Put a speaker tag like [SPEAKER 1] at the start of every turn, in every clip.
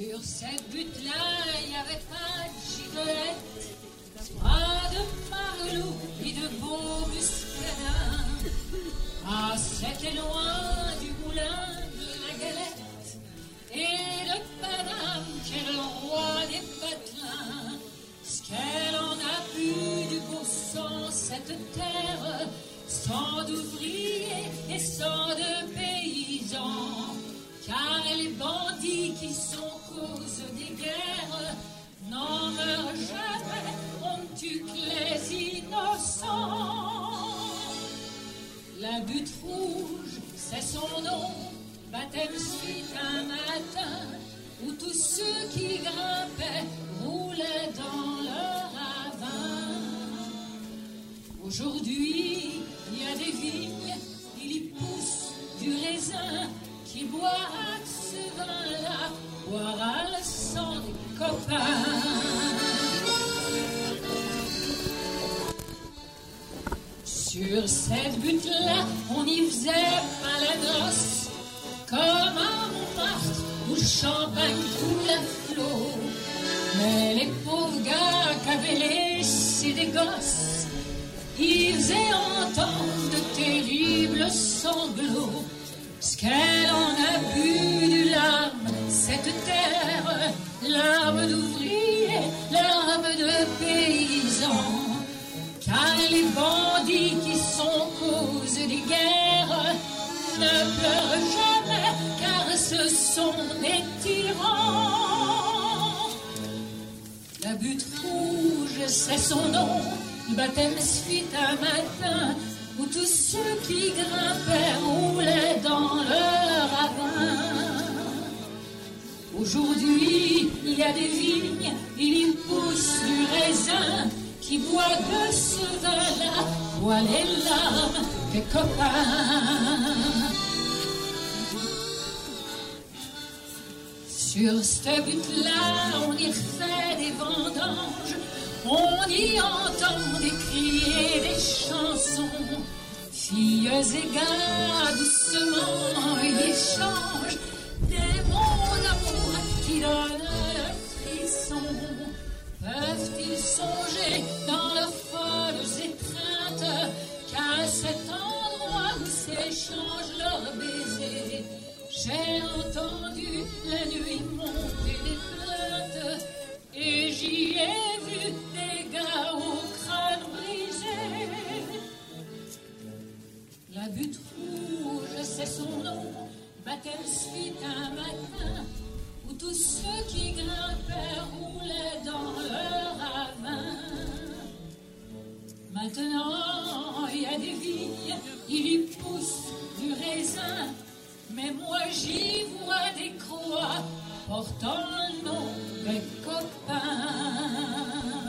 [SPEAKER 1] Sur cette butte-là, il n'y avait pas de gigolette, pas de marlot ni de beaux muscadins. Ah, c'était loin du moulin de la galette et de Paname qui est le roi des patelins. Ce qu'elle en a pu du beau sang, cette terre, sans d'ouvriers et sans de paysans. Car les bandits qui sont c'est son nom, baptême suite un matin, où tous ceux qui grimpaient roulaient dans leur ravin? Aujourd'hui, il y a des vignes, il y pousse du raisin, qui boira ce vin-là, boira le sang des copains. Sur cette butte-là, on y faisait pas la noce, comme à Montmartre, où champagne coule à flot. Mais les pauvres gars qui avaient laissé des gosses, ils faisaient entendre de terribles sanglots. Ce qu'elle en a bu du larme, cette terre, larme d'ouvriers, larme de paysans. Car les bandits qui sont cause des guerres ne pleurent jamais, car ce sont des tyrans. La butte rouge, c'est son nom, le baptême suit un matin, où tous ceux qui grimpaient roulaient dans leur ravin. Aujourd'hui, il y a des vignes, il y pousse du raisin, qui boit de ce vin-là, boit les larmes des copains. Sur cette butte-là, on y refait des vendanges, on y entend des cris des chansons. Filles et gars, doucement, ils échangent des mots d'amour qui donnent. Peuvent-ils songer dans leurs folles étreintes qu'à cet endroit où s'échangent leurs baisers, j'ai entendu la nuit monter des plaintes et j'y ai vu des gars au crâne brisé. La butte rouge, c'est son nom, baptême suite un matin, tous ceux qui grimpaient roulaient dans leur ravin. Maintenant, il y a des vignes, il y pousse du raisin, mais moi j'y vois des croix portant le nom des copains.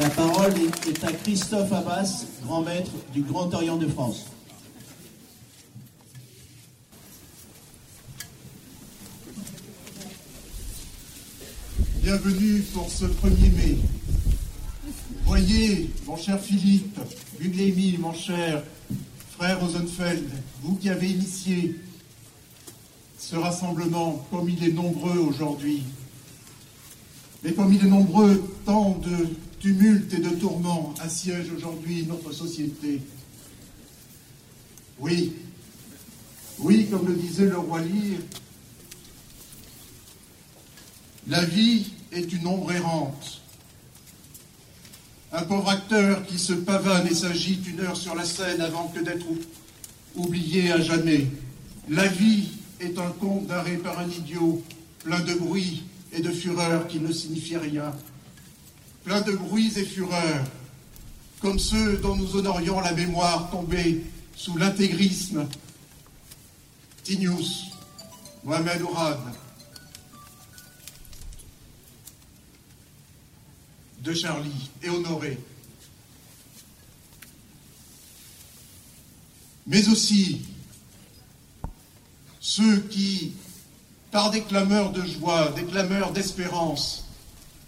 [SPEAKER 2] La parole est à Christophe Abbas, grand maître du Grand Orient de France.
[SPEAKER 3] Bienvenue pour ce 1er mai. Voyez, mon cher Philippe, Buglémy, mon cher frère Rosenfeld, vous qui avez initié ce rassemblement, comme il est nombreux aujourd'hui, mais comme il est nombreux, tant de tumultes et de tourments assiègent aujourd'hui notre société. Oui, oui, comme le disait le roi Lear, la vie est une ombre errante. Un pauvre acteur qui se pavane et s'agite une heure sur la scène avant que d'être ou- oublié à jamais. La vie est un conte d'arrêt par un idiot, plein de bruit et de fureur qui ne signifie rien. Plein de bruits et fureurs, comme ceux dont nous honorions la mémoire tombée sous l'intégrisme. Tinius, Mohamed Ourad, de Charlie et Honoré. Mais aussi ceux qui, par des clameurs de joie, des clameurs d'espérance,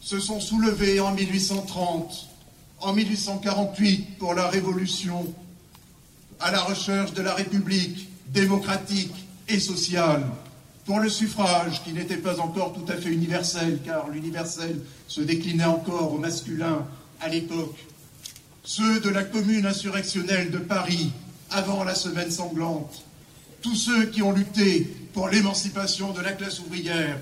[SPEAKER 3] se sont soulevés en 1830, en 1848 pour la Révolution, à la recherche de la République démocratique et sociale, pour le suffrage qui n'était pas encore tout à fait universel, car l'universel se déclinait encore au masculin à l'époque, ceux de la commune insurrectionnelle de Paris avant la semaine sanglante, tous ceux qui ont lutté pour l'émancipation de la classe ouvrière,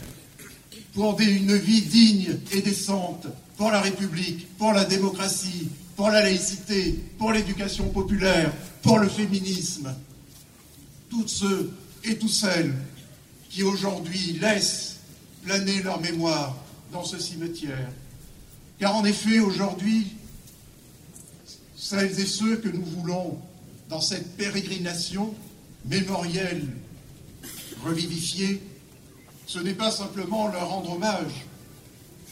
[SPEAKER 3] pour une vie digne et décente, pour la République, pour la démocratie, pour la laïcité, pour l'éducation populaire, pour le féminisme. Toutes ceux et toutes celles qui aujourd'hui laissent planer leur mémoire dans ce cimetière. Car en effet, aujourd'hui, celles et ceux que nous voulons dans cette pérégrination mémorielle revivifiée, ce n'est pas simplement leur rendre hommage,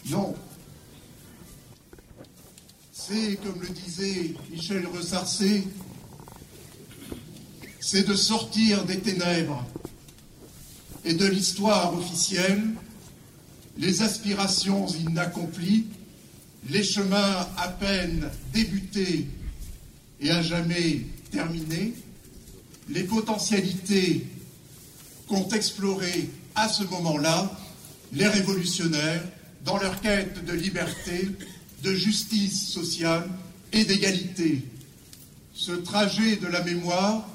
[SPEAKER 3] non. C'est, comme le disait Michel Ressarcé, c'est de sortir des ténèbres et de l'histoire officielle les aspirations inaccomplies, les chemins à peine débutés et à jamais terminés, les potentialités qu'ont explorées à ce moment-là les révolutionnaires dans leur quête de liberté, de justice sociale et d'égalité. Ce trajet de la mémoire,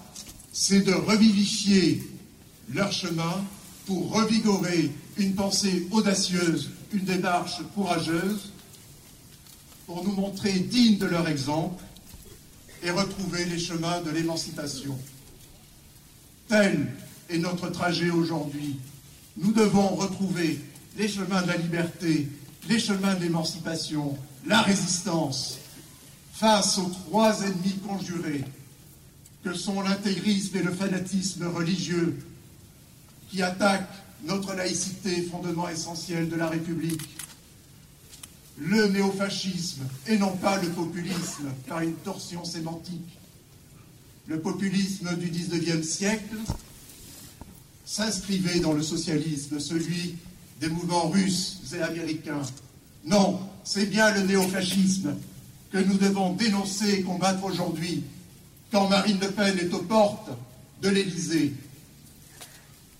[SPEAKER 3] c'est de revivifier leur chemin pour revigorer une pensée audacieuse, une démarche courageuse, pour nous montrer dignes de leur exemple et retrouver les chemins de l'émancipation. Tel est notre trajet aujourd'hui. Nous devons retrouver les chemins de la liberté, les chemins de l'émancipation, la résistance, face aux trois ennemis conjurés que sont l'intégrisme et le fanatisme religieux qui attaquent notre laïcité, fondement essentiel de la République, le néofascisme et non pas le populisme, par une torsion sémantique. Le populisme du XIXe siècle s'inscrivait dans le socialisme, celui des mouvements russes et américains. Non, c'est bien le néofascisme que nous devons dénoncer et combattre aujourd'hui, quand Marine Le Pen est aux portes de l'Élysée.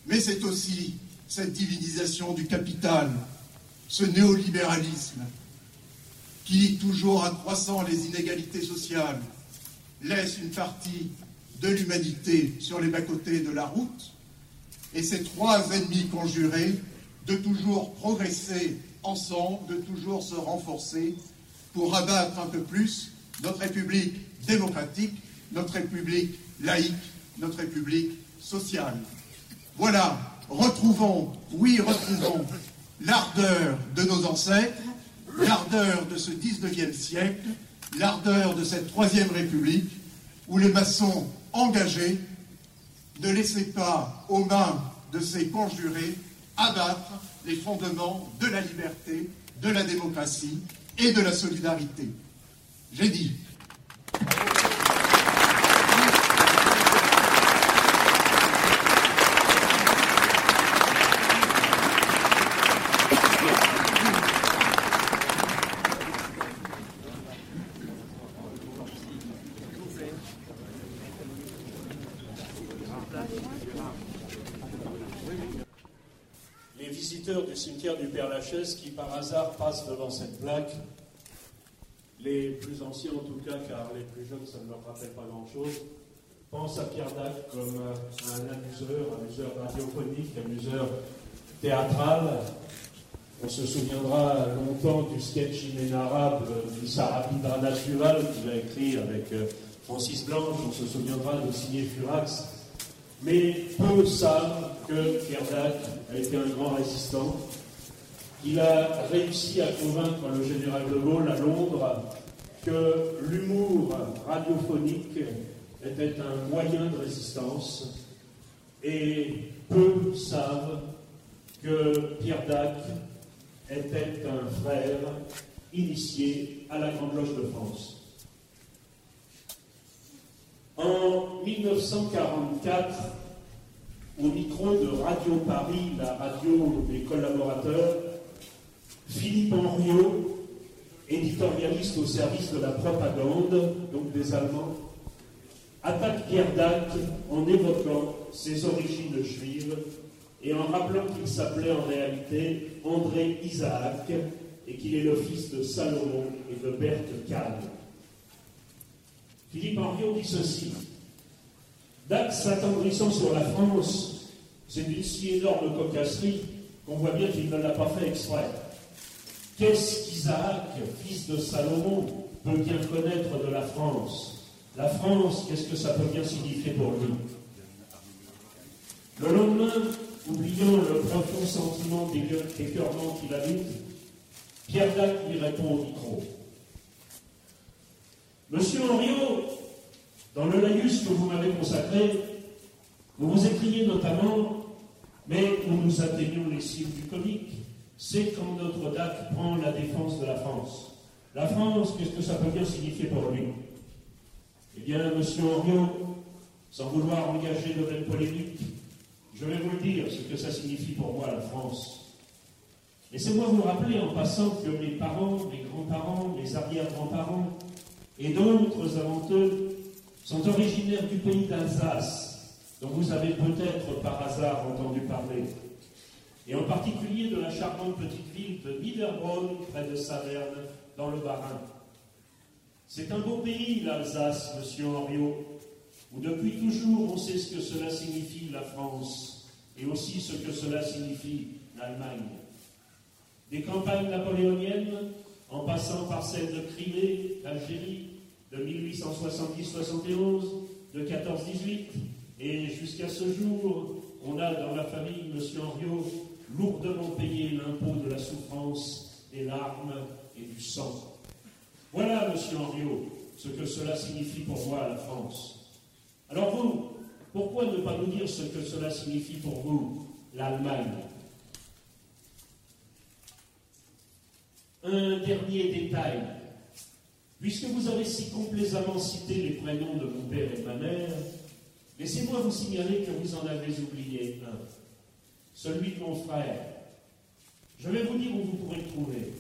[SPEAKER 3] Mais c'est aussi cette divinisation du capital, ce néolibéralisme qui, toujours accroissant les inégalités sociales, laisse une partie de l'humanité sur les bas-côtés de la route, et ces trois ennemis conjurés de toujours progresser ensemble, de toujours se renforcer pour abattre un peu plus notre République démocratique, notre République laïque, notre République sociale. Voilà, retrouvons, oui, retrouvons l'ardeur de nos ancêtres, l'ardeur de ce 19e siècle, l'ardeur de cette Troisième République, où les maçons engagés ne laissaient pas aux mains de ces conjurés abattre les fondements de la liberté, de la démocratie et de la solidarité. J'ai dit.
[SPEAKER 4] du cimetière qui par hasard passent devant cette plaque. Les plus anciens en tout cas, car les plus jeunes ça ne leur rappelle pas grand-chose, pensent à Pierre Dac comme un amuseur, amuseur radiophonique, amuseur théâtral. On se souviendra longtemps du sketch inénarrable du Sarabindra Natural qu'il a écrit avec euh, Francis Blanche. On se souviendra de Signé Furax mais peu savent que Pierre Dac a été un grand résistant. Il a réussi à convaincre le général de Gaulle à Londres que l'humour radiophonique était un moyen de résistance. Et peu savent que Pierre Dac était un frère initié à la Grande Loge de France. En 1944, au micro de Radio Paris, la radio des collaborateurs, Philippe Henriot, éditorialiste au service de la propagande, donc des Allemands, attaque Pierre Dac en évoquant ses origines juives et en rappelant qu'il s'appelait en réalité André Isaac et qu'il est le fils de Salomon et de Berthe Kahn. Philippe Henriot dit ceci Dac s'attendrissant sur la France, c'est une si énorme cocasserie qu'on voit bien qu'il ne l'a pas fait exprès. Qu'est-ce qu'Isaac, fils de Salomon, peut bien connaître de la France? La France, qu'est-ce que ça peut bien signifier pour lui? Le lendemain, oubliant le profond sentiment d'écœurement qu'il habite, Pierre Dac lui répond au micro. Monsieur Henriot, dans le laïus que vous m'avez consacré, vous vous écriez notamment, mais nous nous atteignons les cibles du comique, c'est quand notre DAC prend la défense de la France. La France, qu'est-ce que ça peut bien signifier pour lui? Eh bien, monsieur Henriot, sans vouloir engager de belles polémiques, je vais vous le dire, ce que ça signifie pour moi, la France. Laissez-moi vous rappeler en passant que mes parents, mes grands-parents, mes arrière-grands-parents et d'autres avant eux sont originaires du pays d'Alsace, dont vous avez peut-être par hasard entendu parler, et en particulier de la charmante petite ville de Niederbronn, près de Saverne, dans le Bas-Rhin. C'est un beau pays, l'Alsace, monsieur Henriot, où depuis toujours on sait ce que cela signifie la France, et aussi ce que cela signifie l'Allemagne. Des campagnes napoléoniennes, en passant par celles de Crimée, d'Algérie, de 1870-71, de 14-18, et jusqu'à ce jour, on a dans la famille, M. Henriot, lourdement payé l'impôt de la souffrance, des larmes et du sang. Voilà, M. Henriot, ce que cela signifie pour moi, la France. Alors vous, pourquoi ne pas nous dire ce que cela signifie pour vous, l'Allemagne? Un dernier détail. Puisque vous avez si complaisamment cité les prénoms de mon père et de ma mère, laissez-moi vous signaler que vous en avez oublié un, celui de mon frère. Je vais vous dire où vous pourrez le trouver.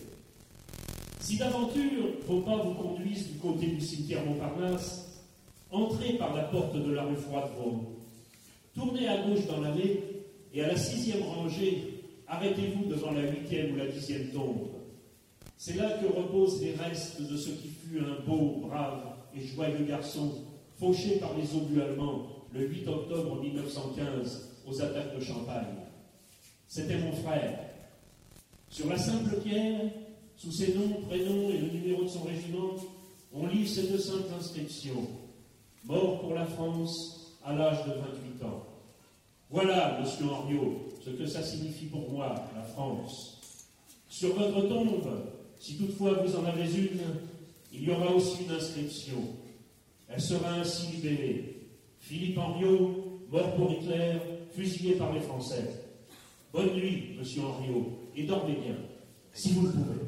[SPEAKER 4] Si d'aventure vos pas vous conduisent du côté du cimetière Montparnasse, entrez par la porte de la rue Froidevaux. Tournez à gauche dans l'allée et à la sixième rangée, arrêtez-vous devant la huitième ou la dixième tombe. C'est là que reposent les restes de ce qui fut un beau, brave et joyeux garçon, fauché par les obus allemands le 8 octobre 1915 aux attaques de Champagne. C'était mon frère. Sur la simple pierre, sous ses noms, prénoms et le numéro de son régiment, on lit ces deux simples inscriptions. Mort pour la France à l'âge de 28 ans. Voilà, monsieur Henriot, ce que ça signifie pour moi, la France. Sur votre tombe, si toutefois vous en avez une, il y aura aussi une inscription. Elle sera ainsi libérée. Philippe Henriot, mort pour Hitler, fusillé par les Français. Bonne nuit, monsieur Henriot, et dormez bien, si vous le pouvez.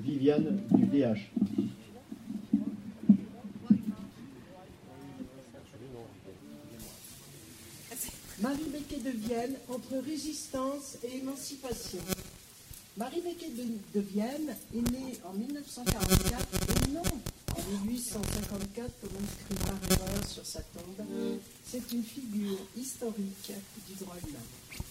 [SPEAKER 2] Viviane du DH.
[SPEAKER 5] Marie Becquet de Vienne entre et émancipation. Marie Becquet de, de Vienne est née en 1944 et non en 1854 comme inscrit par erreur sur sa tombe. C'est une figure historique du droit humain.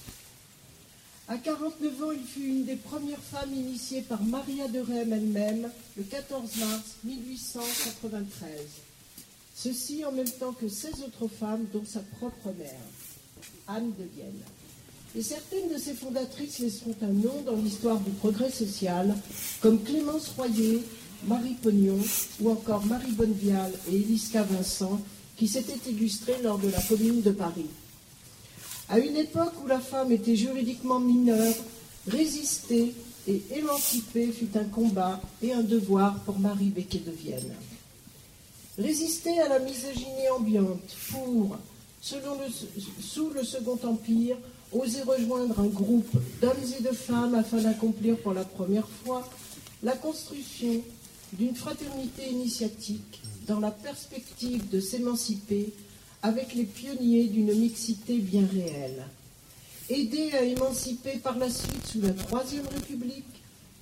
[SPEAKER 5] À 49 ans, il fut une des premières femmes initiées par Maria de Rem elle-même le 14 mars 1893. Ceci en même temps que 16 autres femmes, dont sa propre mère, Anne de Vienne. Et certaines de ses fondatrices laisseront un nom dans l'histoire du progrès social, comme Clémence Royer, Marie Pognon ou encore Marie Bonnevial et Eliska Vincent, qui s'étaient illustrées lors de la Commune de Paris. À une époque où la femme était juridiquement mineure, résister et émanciper fut un combat et un devoir pour Marie Becquet de Vienne. Résister à la misogynie ambiante pour, sous le Second Empire, oser rejoindre un groupe d'hommes et de femmes afin d'accomplir pour la première fois la construction d'une fraternité initiatique dans la perspective de s'émanciper avec les pionniers d'une mixité bien réelle. Aider à émanciper par la suite sous la Troisième République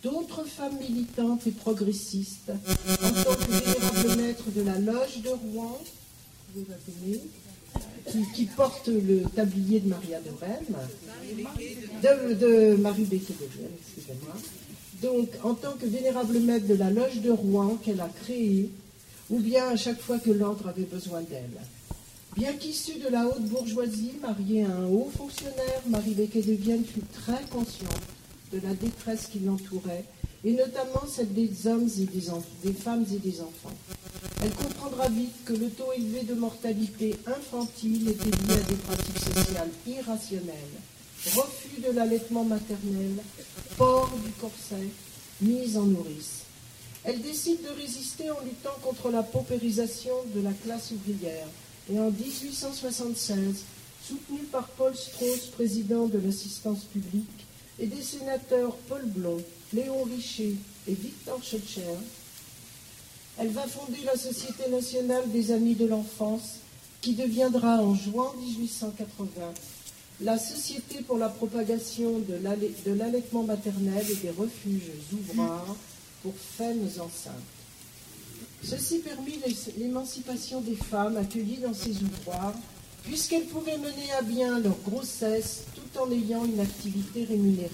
[SPEAKER 5] d'autres femmes militantes et progressistes en tant que vénérable maître de la loge de Rouen, qui, porte le tablier de Maria de Rennes, de, Marie Becquet de Vienne, excusez-moi. Donc, en tant que vénérable maître de la loge de Rouen qu'elle a créée, ou bien à chaque fois que l'ordre avait besoin d'elle. Bien qu'issue de la haute bourgeoisie, mariée à un haut fonctionnaire, Marie Becquet de Vienne fut très consciente de la détresse qui l'entourait, et notamment celle des hommes et des, des, femmes et des enfants. Elle comprendra vite que le taux élevé de mortalité infantile était lié à des pratiques sociales irrationnelles, refus de l'allaitement maternel, port du corset, mise en nourrice. Elle décide de résister en luttant contre la paupérisation de la classe ouvrière, et en 1876, soutenue par Paul Strauss, président de l'assistance publique, et des sénateurs Paul Blond, Léon Richer et Victor Schoetcher, elle va fonder la Société nationale des amis de l'enfance, qui deviendra en juin 1880 la Société pour la propagation de l'allaitement maternel et des refuges ouvrages pour femmes enceintes. Ceci permit l'émancipation des femmes accueillies dans ces ouvroirs, puisqu'elles pouvaient mener à bien leur grossesse tout en ayant une activité rémunérée.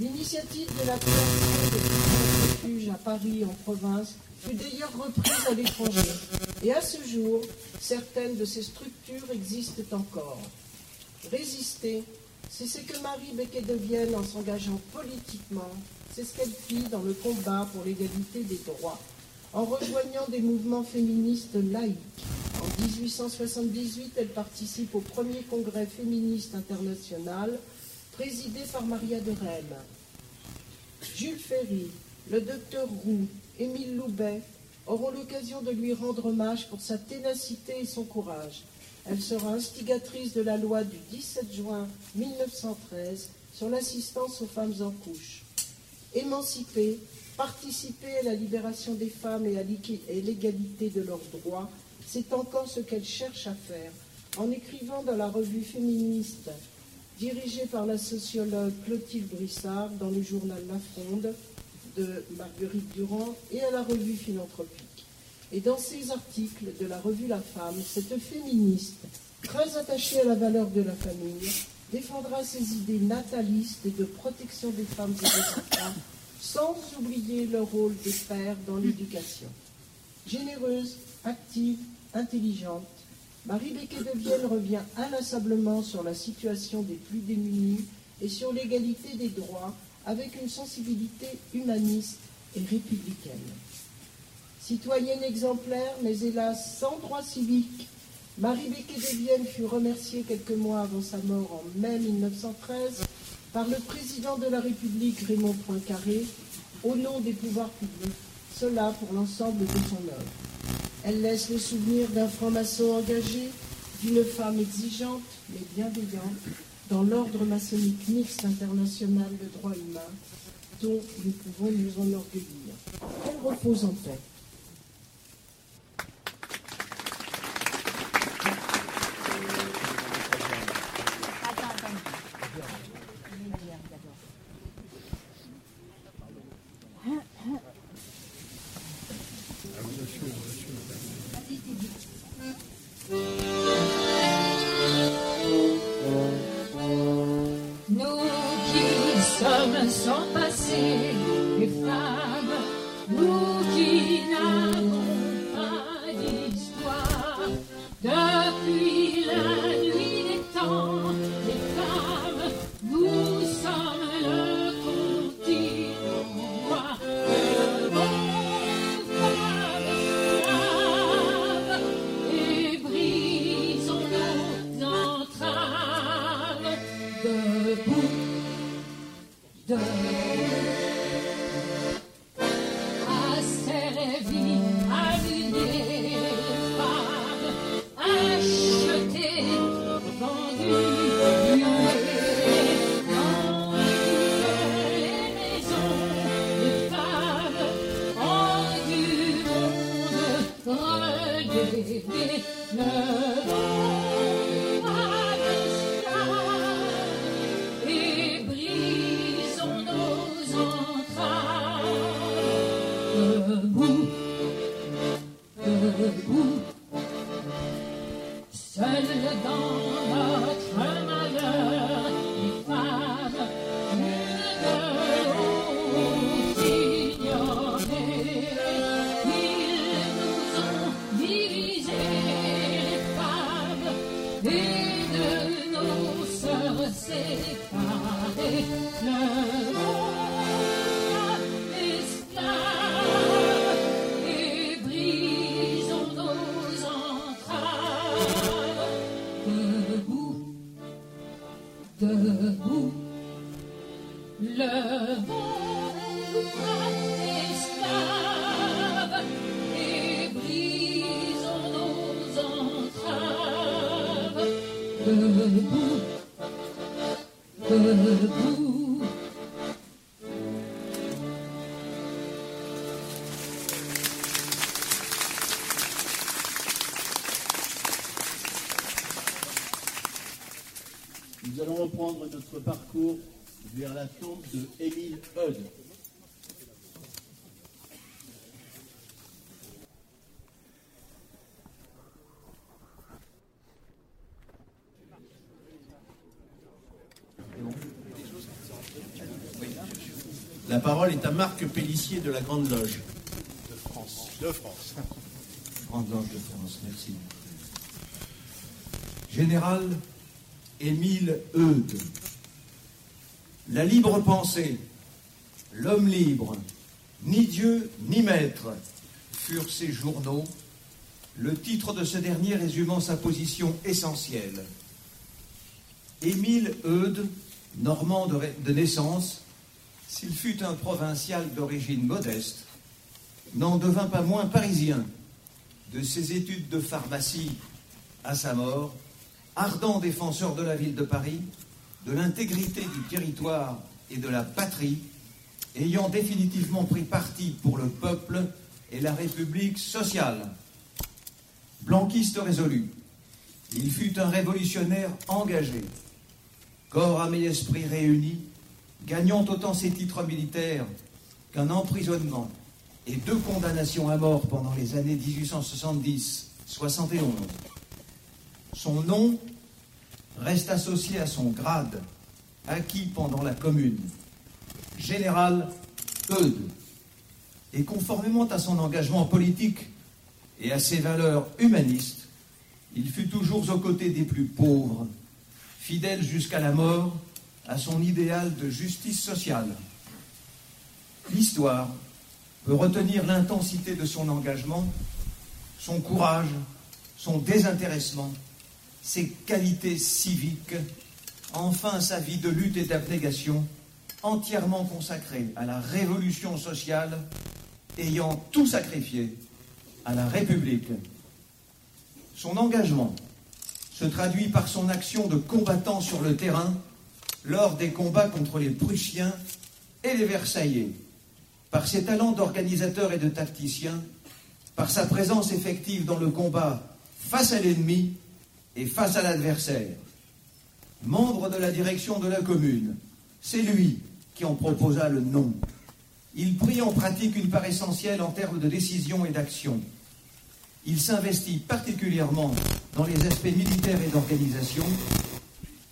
[SPEAKER 5] L'initiative de la création de refuges à Paris en province fut d'ailleurs reprise à l'étranger, et à ce jour, certaines de ces structures existent encore. Résister, c'est ce que Marie Becquet de Vienne, en s'engageant politiquement, c'est ce qu'elle fit dans le combat pour l'égalité des droits en rejoignant des mouvements féministes laïques. En 1878, elle participe au premier congrès féministe international présidé par Maria de Rennes. Jules Ferry, le docteur Roux, Émile Loubet auront l'occasion de lui rendre hommage pour sa ténacité et son courage. Elle sera instigatrice de la loi du 17 juin 1913 sur l'assistance aux femmes en couche. Émancipée, Participer à la libération des femmes et à l'égalité de leurs droits, c'est encore ce qu'elle cherche à faire en écrivant dans la revue féministe dirigée par la sociologue Clotilde Brissard dans le journal La Fronde de Marguerite Durand et à la revue philanthropique. Et dans ses articles de la revue La Femme, cette féministe, très attachée à la valeur de la famille, défendra ses idées natalistes et de protection des femmes et des enfants sans oublier le rôle des pères dans l'éducation. Généreuse, active, intelligente, Marie Becquet de Vienne revient inlassablement sur la situation des plus démunis et sur l'égalité des droits avec une sensibilité humaniste et républicaine. Citoyenne exemplaire, mais hélas sans droit civique, Marie Becquet de Vienne fut remerciée quelques mois avant sa mort en mai 1913 par le président de la République Raymond Poincaré au nom des pouvoirs publics, cela pour l'ensemble de son œuvre. Elle laisse le souvenir d'un franc-maçon engagé, d'une femme exigeante mais bienveillante dans l'ordre maçonnique mixte international de droit humain dont nous pouvons nous enorgueillir. Elle repose en paix.
[SPEAKER 2] Reprendre notre parcours vers la tombe de Émile Eudes. La parole est à Marc Pellissier de la Grande Loge.
[SPEAKER 3] De France. De France.
[SPEAKER 6] Grande Loge de France, merci. Général Émile Eudes. La libre pensée, l'homme libre, ni Dieu ni maître, furent ses journaux, le titre de ce dernier résumant sa position essentielle. Émile Eudes, normand de, de naissance, s'il fut un provincial d'origine modeste, n'en devint pas moins parisien. De ses études de pharmacie à sa mort, ardent défenseur de la ville de Paris, de l'intégrité du territoire et de la patrie, ayant définitivement pris parti pour le peuple et la République sociale. Blanquiste résolu, il fut un révolutionnaire engagé, corps, âme et esprit réunis, gagnant autant ses titres militaires qu'un emprisonnement et deux condamnations à mort pendant les années 1870-71. Son nom reste associé à son grade, acquis pendant la Commune, général Eudes. Et conformément à son engagement politique et à ses valeurs humanistes, il fut toujours aux côtés des plus pauvres, fidèle jusqu'à la mort à son idéal de justice sociale. L'histoire peut retenir l'intensité de son engagement, son courage, son désintéressement, ses qualités civiques, enfin sa vie de lutte et d'abnégation, entièrement consacrée à la révolution sociale, ayant tout sacrifié à la République. Son engagement se traduit par son action de combattant sur le terrain lors des combats contre les Prussiens et les Versaillais, par ses talents d'organisateur et de tacticien, par sa présence effective dans le combat face à l'ennemi et face à l'adversaire. Membre de la direction de la commune, c'est lui qui en proposa le nom. Il prit en pratique une part essentielle en termes de décision et d'action. Il s'investit particulièrement dans les aspects militaires et d'organisation,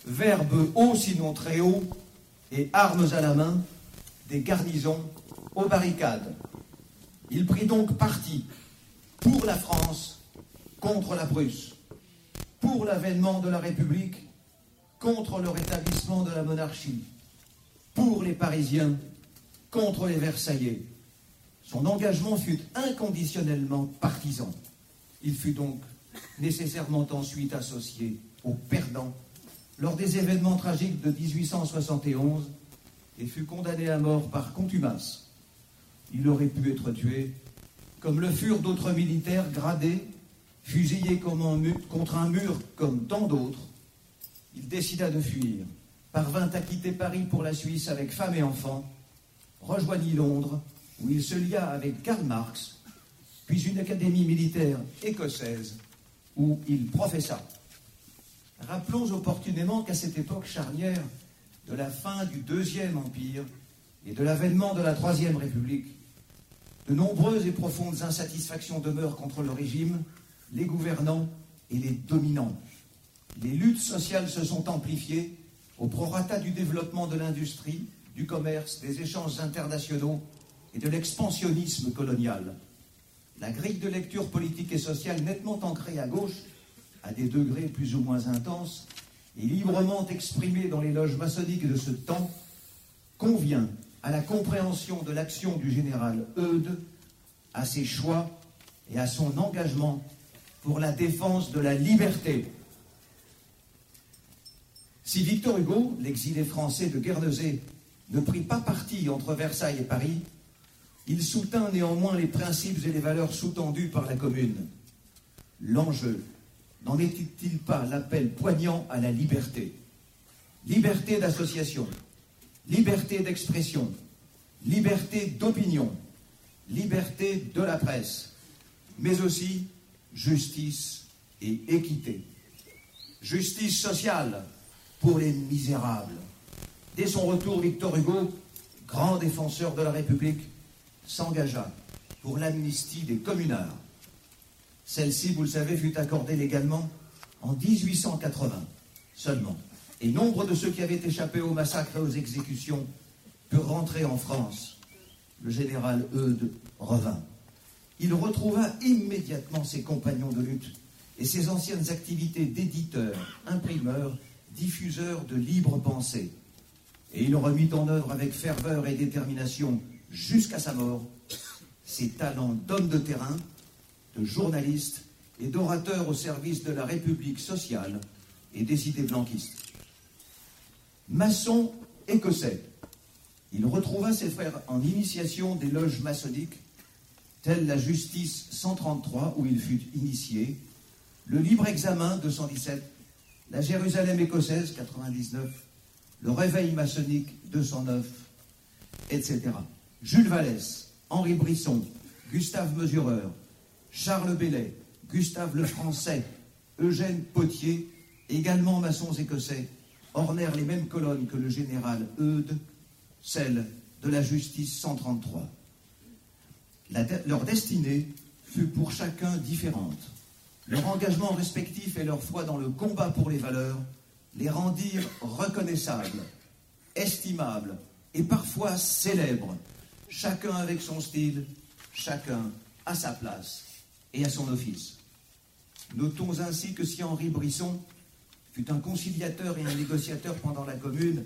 [SPEAKER 6] verbe haut sinon très haut, et armes à la main, des garnisons aux barricades. Il prit donc parti pour la France contre la Prusse, pour l'avènement de la République contre le rétablissement de la monarchie, pour les Parisiens contre les Versaillais. Son engagement fut inconditionnellement partisan. Il fut donc nécessairement ensuite associé aux perdants lors des événements tragiques de 1871 et fut condamné à mort par contumace. Il aurait pu être tué, comme le furent d'autres militaires gradés, fusillés comme un contre un mur comme tant d'autres. Il décida de fuir, parvint à quitter Paris pour la Suisse avec femme et enfants, rejoignit Londres, où il se lia avec Karl Marx, puis une académie militaire écossaise, où il professa. Rappelons opportunément qu'à cette époque charnière de la fin du Deuxième Empire et de l'avènement de la Troisième République, de nombreuses et profondes insatisfactions demeurent contre le régime, les gouvernants et les dominants. Les luttes sociales se sont amplifiées au prorata du développement de l'industrie, du commerce, des échanges internationaux et de l'expansionnisme colonial. La grille de lecture politique et sociale nettement ancrée à gauche, à des degrés plus ou moins intenses, et librement exprimée dans les loges maçonniques de ce temps, convient à la compréhension de l'action du général Eudes, à ses choix et à son engagement pour la défense de la liberté. Si Victor Hugo, l'exilé français de Guernesey, ne prit pas parti entre Versailles et Paris, il soutint néanmoins les principes et les valeurs sous-tendues par la Commune. L'enjeu n'en était-il pas l'appel poignant à la liberté? Liberté d'association, liberté d'expression, liberté d'opinion, liberté de la presse, mais aussi justice et équité. Justice sociale pour les misérables. Dès son retour, Victor Hugo, grand défenseur de la République, s'engagea pour l'amnistie des communards. Celle-ci, vous le savez, fut accordée légalement en 1880 seulement. Et nombre de ceux qui avaient échappé au massacre et aux exécutions purent rentrer en France. Le général Eudes revint. Il retrouva immédiatement ses compagnons de lutte et ses anciennes activités d'éditeur, imprimeur, diffuseur de libre pensée. Et il remit en œuvre avec ferveur et détermination, jusqu'à sa mort, ses talents d'homme de terrain, de journaliste et d'orateur au service de la République sociale et des idées blanquistes. Maçon écossais, il retrouva ses frères en initiation des loges maçonniques, telles la Justice 133 où il fut initié, le Libre Examen 217, la Jérusalem écossaise 99, le Réveil maçonnique 209, etc. Jules Vallès, Henri Brisson, Gustave Mesureur, Charles Bellet, Gustave le Français, Eugène Potier, également maçons écossais, ornèrent les mêmes colonnes que le général Eudes, celle de la justice 133. Leur destinée fut pour chacun différente. Leur engagement respectif et leur foi dans le combat pour les valeurs les rendirent reconnaissables, estimables et parfois célèbres, chacun avec son style, chacun à sa place et à son office. Notons ainsi que si Henri Brisson fut un conciliateur et un négociateur pendant la Commune,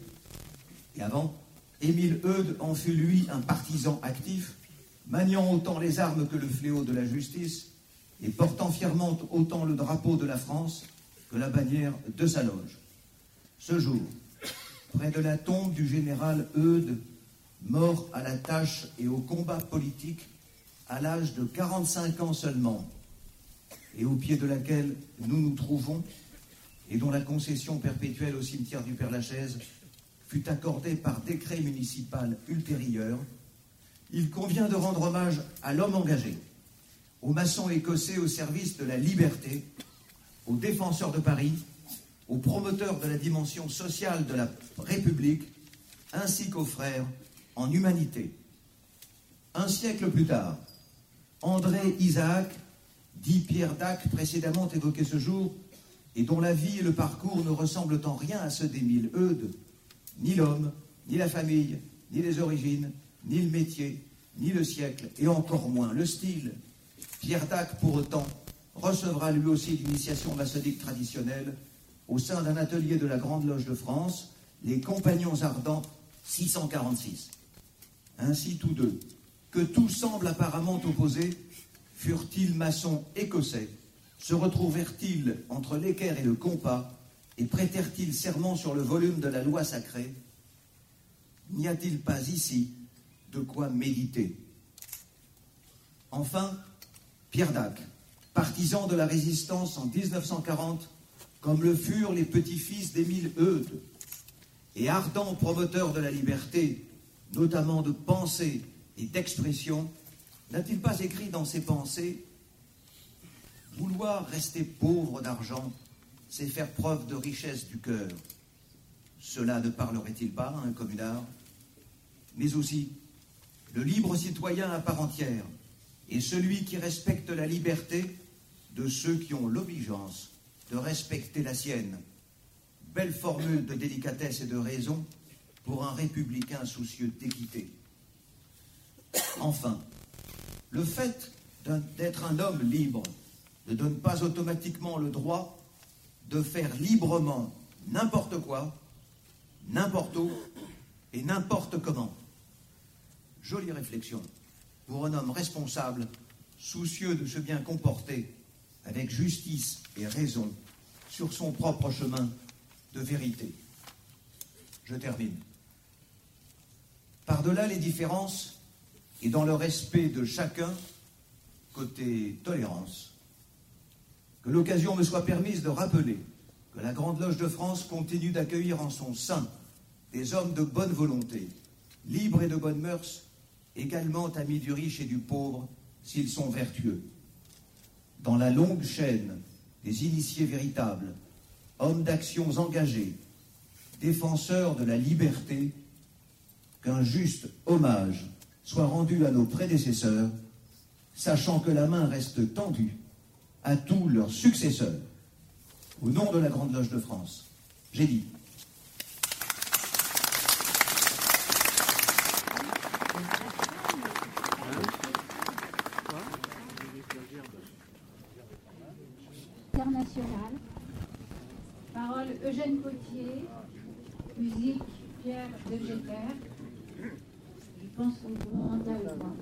[SPEAKER 6] et avant, Émile Eudes en fut lui un partisan actif, maniant autant les armes que le fléau de la justice, et portant fièrement autant le drapeau de la France que la bannière de sa loge. Ce jour, près de la tombe du général Eudes, mort à la tâche et au combat politique à l'âge de 45 ans seulement, et au pied de laquelle nous nous trouvons, et dont la concession perpétuelle au cimetière du Père-Lachaise fut accordée par décret municipal ultérieur, il convient de rendre hommage à l'homme engagé, aux maçons écossais au service de la liberté, aux défenseurs de Paris, aux promoteurs de la dimension sociale de la République, ainsi qu'aux frères en humanité. Un siècle plus tard, André Isaac, dit Pierre Dac précédemment évoqué ce jour, et dont la vie et le parcours ne ressemblent en rien à ceux d'Émile Eudes, ni l'homme, ni la famille, ni les origines, ni le métier, ni le siècle, et encore moins le style. Pierre Dac, pour autant, recevra lui aussi l'initiation maçonnique traditionnelle au sein d'un atelier de la Grande Loge de France, les Compagnons Ardents 646. Ainsi tous deux, que tout semble apparemment opposé, furent-ils maçons écossais se retrouvèrent-ils entre l'équerre et le compas et prêtèrent-ils serment sur le volume de la loi sacrée? N'y a-t-il pas ici de quoi méditer Enfin, Pierre Dac, partisan de la résistance en 1940, comme le furent les petits-fils d'Émile Eudes, et ardent promoteur de la liberté, notamment de pensée et d'expression, n'a-t-il pas écrit dans ses pensées Vouloir rester pauvre d'argent, c'est faire preuve de richesse du cœur. Cela ne parlerait-il pas à un communard Mais aussi, le libre citoyen à part entière est celui qui respecte la liberté de ceux qui ont l'obligeance de respecter la sienne. Belle formule de délicatesse et de raison pour un républicain soucieux d'équité. Enfin, le fait d'être un homme libre ne donne pas automatiquement le droit de faire librement n'importe quoi, n'importe où et n'importe comment. Jolie réflexion pour un homme responsable, soucieux de se bien comporter avec justice et raison sur son propre chemin de vérité. Je termine. Par-delà les différences et dans le respect de chacun, côté tolérance, que l'occasion me soit permise de rappeler que la Grande Loge de France continue d'accueillir en son sein des hommes de bonne volonté, libres et de bonnes mœurs, également amis du riche et du pauvre, s'ils sont vertueux. Dans la longue chaîne des initiés véritables, hommes d'actions engagés, défenseurs de la liberté, qu'un juste hommage soit rendu à nos prédécesseurs, sachant que la main reste tendue à tous leurs successeurs. Au nom de la Grande Loge de France, j'ai dit.
[SPEAKER 1] Parole Eugène Potier. Musique Pierre de Géper. Je pense qu'on avec moi.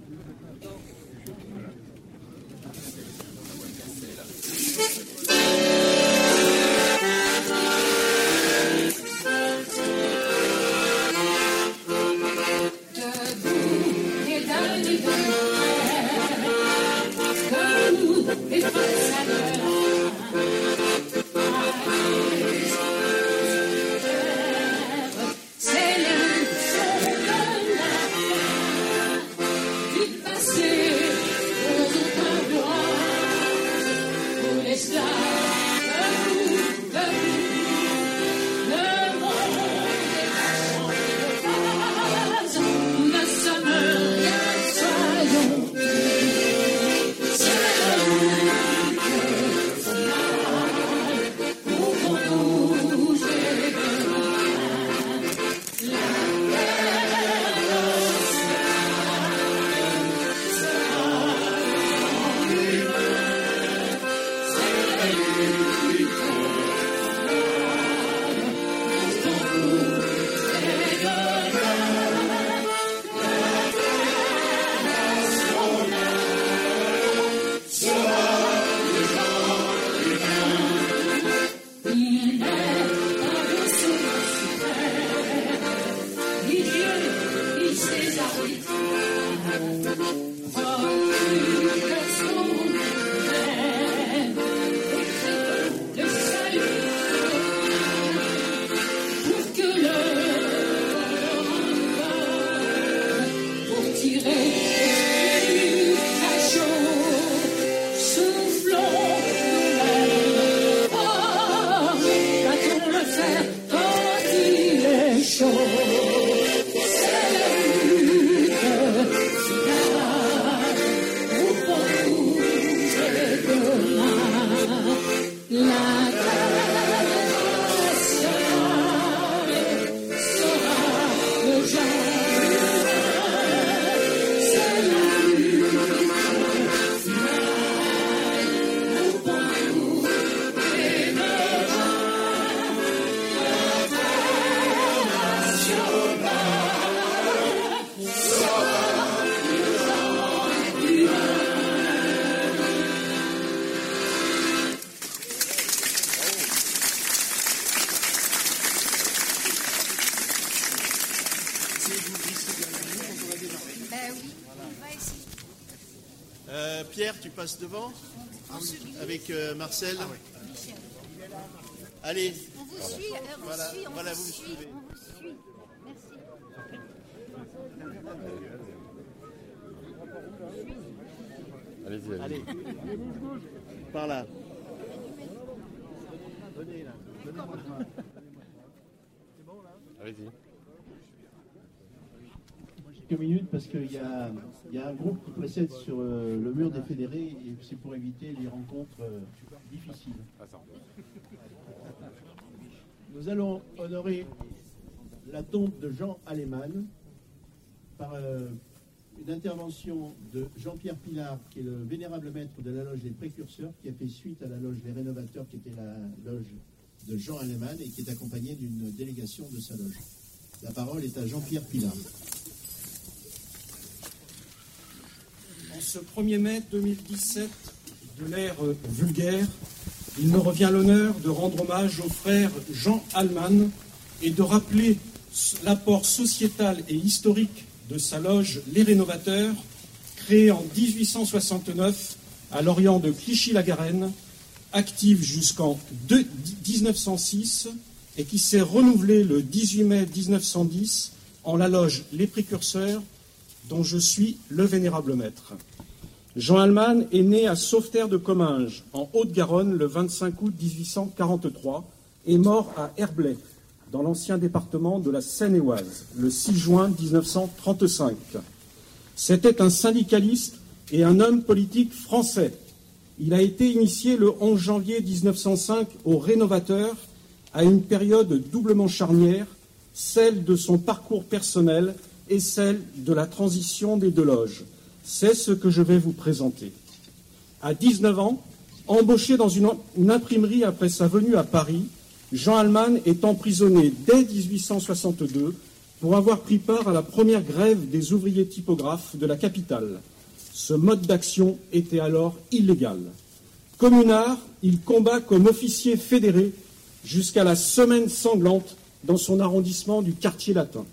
[SPEAKER 7] Passes devant avec euh, Marcel. Allez,
[SPEAKER 1] On vous suit, euh, on
[SPEAKER 7] Voilà,
[SPEAKER 1] vous suit, on
[SPEAKER 7] voilà,
[SPEAKER 1] vous
[SPEAKER 7] vous me
[SPEAKER 1] suit,
[SPEAKER 7] suivez.
[SPEAKER 1] on vous suit. Merci.
[SPEAKER 7] Allez-y, allez.
[SPEAKER 8] Allez.
[SPEAKER 7] Par là.
[SPEAKER 8] Venez là. Donnez-moi le bras.
[SPEAKER 7] Allez-y.
[SPEAKER 2] Quelques minutes parce qu'il y a, un groupe qui précède sur euh, le mur des fédérés et c'est pour éviter les rencontres euh, difficiles. Nous allons honorer la tombe de Jean Alemann par euh, une intervention de Jean-Pierre Pilar, qui est le vénérable maître de la loge des précurseurs, qui a fait suite à la loge des rénovateurs, qui était la loge de Jean Alemann et qui est accompagné d'une délégation de sa loge. La parole est à Jean-Pierre Pilar.
[SPEAKER 9] Ce 1er mai 2017 de l'ère euh, vulgaire, il me revient l'honneur de rendre hommage au frère Jean Allman et de rappeler l'apport sociétal et historique de sa loge Les Rénovateurs, créée en 1869 à l'orient de Clichy-la-Garenne, active jusqu'en 1906 et qui s'est renouvelée le 18 mai 1910 en la loge Les Précurseurs, dont je suis le vénérable maître. Jean Allman est né à Sauveterre de Comminges, en Haute-Garonne, le 25 août 1843, et mort à Herblay, dans l'ancien département de la Seine-et-Oise, le 6 juin 1935. C'était un syndicaliste et un homme politique français. Il a été initié le 11 janvier 1905 au Rénovateur à une période doublement charnière, celle de son parcours personnel et celle de la transition des deux loges. C'est ce que je vais vous présenter. À 19 ans, embauché dans une, imprimerie après sa venue à Paris, Jean Allman est emprisonné dès 1862 pour avoir pris part à la première grève des ouvriers typographes de la capitale. Ce mode d'action était alors illégal. Communard, il combat comme officier fédéré jusqu'à la semaine sanglante dans son arrondissement du quartier latin.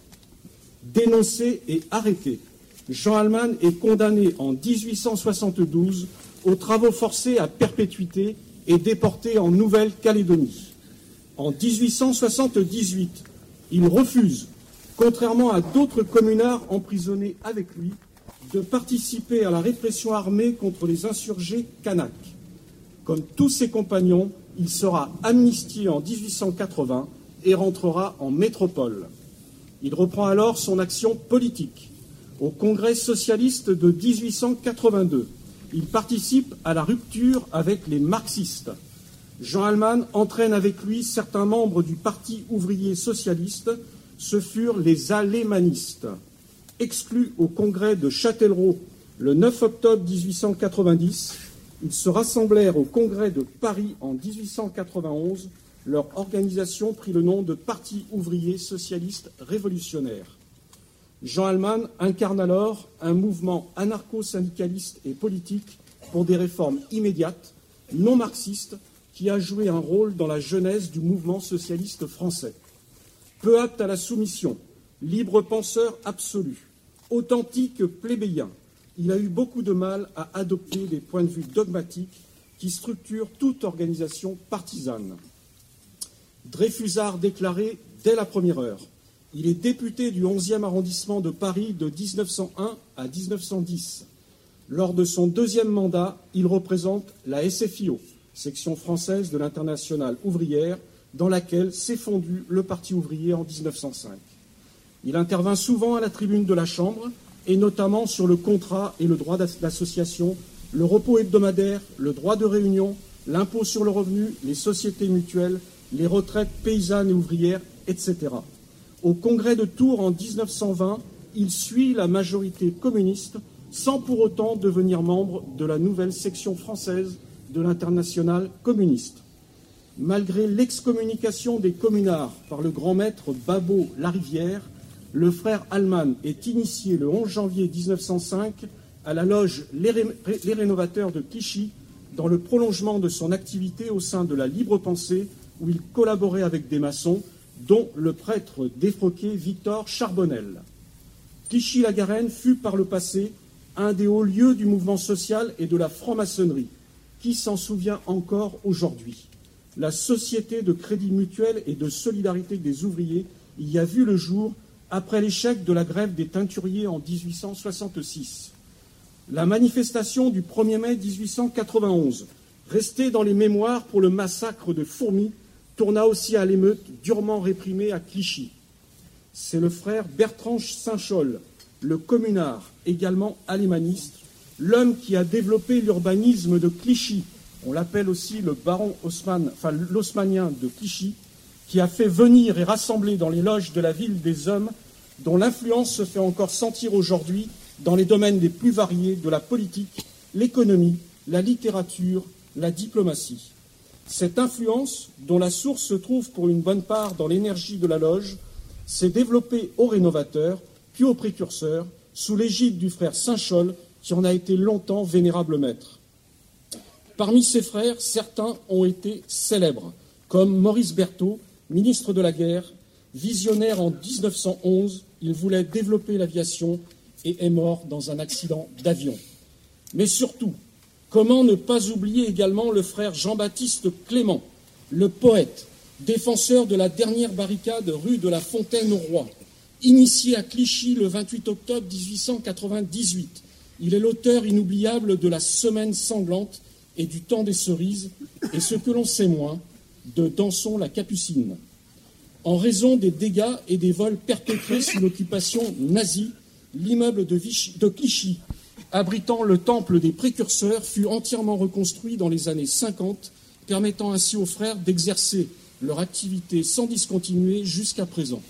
[SPEAKER 9] Dénoncé et arrêté, Jean Allman est condamné en 1872 aux travaux forcés à perpétuité et déporté en Nouvelle-Calédonie. En 1878, il refuse, contrairement à d'autres communards emprisonnés avec lui, de participer à la répression armée contre les insurgés kanaks. Comme tous ses compagnons, il sera amnistié en 1880 et rentrera en métropole. Il reprend alors son action politique. Au Congrès socialiste de 1882, il participe à la rupture avec les marxistes. Jean Allman entraîne avec lui certains membres du Parti ouvrier socialiste. Ce furent les alémanistes. Exclus au Congrès de Châtellerault le 9 octobre 1890, ils se rassemblèrent au Congrès de Paris en 1891. Leur organisation prit le nom de Parti ouvrier socialiste révolutionnaire. Jean Allman incarne alors un mouvement anarcho-syndicaliste et politique pour des réformes immédiates, non marxistes, qui a joué un rôle dans la genèse du mouvement socialiste français. Peu apte à la soumission, libre penseur absolu, authentique plébéien, il a eu beaucoup de mal à adopter des points de vue dogmatiques qui structurent toute organisation partisane. Dreyfusard déclaré dès la première heure il est député du 11e arrondissement de Paris de 1901 à 1910. Lors de son deuxième mandat, il représente la SFIO, section française de l'internationale ouvrière, dans laquelle s'est fondu le Parti ouvrier en 1905. Il intervint souvent à la tribune de la Chambre, et notamment sur le contrat et le droit d'association, le repos hebdomadaire, le droit de réunion, l'impôt sur le revenu, les sociétés mutuelles, les retraites paysannes et ouvrières, etc. Au congrès de Tours en 1920, il suit la majorité communiste sans pour autant devenir membre de la nouvelle section française de l'internationale communiste. Malgré l'excommunication des communards par le grand maître Babot Larivière, le frère Allman est initié le 11 janvier 1905 à la loge Les, Rénovateurs de Clichy dans le prolongement de son activité au sein de la libre pensée où il collaborait avec des maçons dont le prêtre défroqué Victor Charbonnel. Clichy-la-Garenne fut par le passé un des hauts lieux du mouvement social et de la franc-maçonnerie. Qui s'en souvient encore aujourd'hui La Société de crédit mutuel et de solidarité des ouvriers y a vu le jour après l'échec de la grève des teinturiers en 1866. La manifestation du 1er mai 1891, restée dans les mémoires pour le massacre de Fourmis, tourna aussi à l'émeute durement réprimée à Clichy. C'est le frère Bertrand Saint-Chol, le communard, également alémaniste, l'homme qui a développé l'urbanisme de Clichy, on l'appelle aussi le baron Haussmann, enfin l'haussmannien de Clichy, qui a fait venir et rassembler dans les loges de la ville des hommes dont l'influence se fait encore sentir aujourd'hui dans les domaines les plus variés de la politique, l'économie, la littérature, la diplomatie. Cette influence, dont la source se trouve pour une bonne part dans l'énergie de la loge, s'est développée aux rénovateurs, puis aux précurseurs, sous l'égide du frère Saint-Chol, qui en a été longtemps vénérable maître. Parmi ses frères, certains ont été célèbres, comme Maurice Berthaud, ministre de la guerre, visionnaire en 1911, il voulait développer l'aviation et est mort dans un accident d'avion. Mais surtout, comment ne pas oublier également le frère Jean-Baptiste Clément, le poète, défenseur de la dernière barricade rue de la Fontaine au Roi, initié à Clichy le 28 octobre 1898. Il est l'auteur inoubliable de La Semaine sanglante et du temps des cerises, et ce que l'on sait moins, de Danson la Capucine. En raison des dégâts et des vols perpétrés sous l'occupation nazie, l'immeuble de, de Clichy, abritant le temple des précurseurs, fut entièrement reconstruit dans les années 50, permettant ainsi aux frères d'exercer leur activité sans discontinuer jusqu'à présent.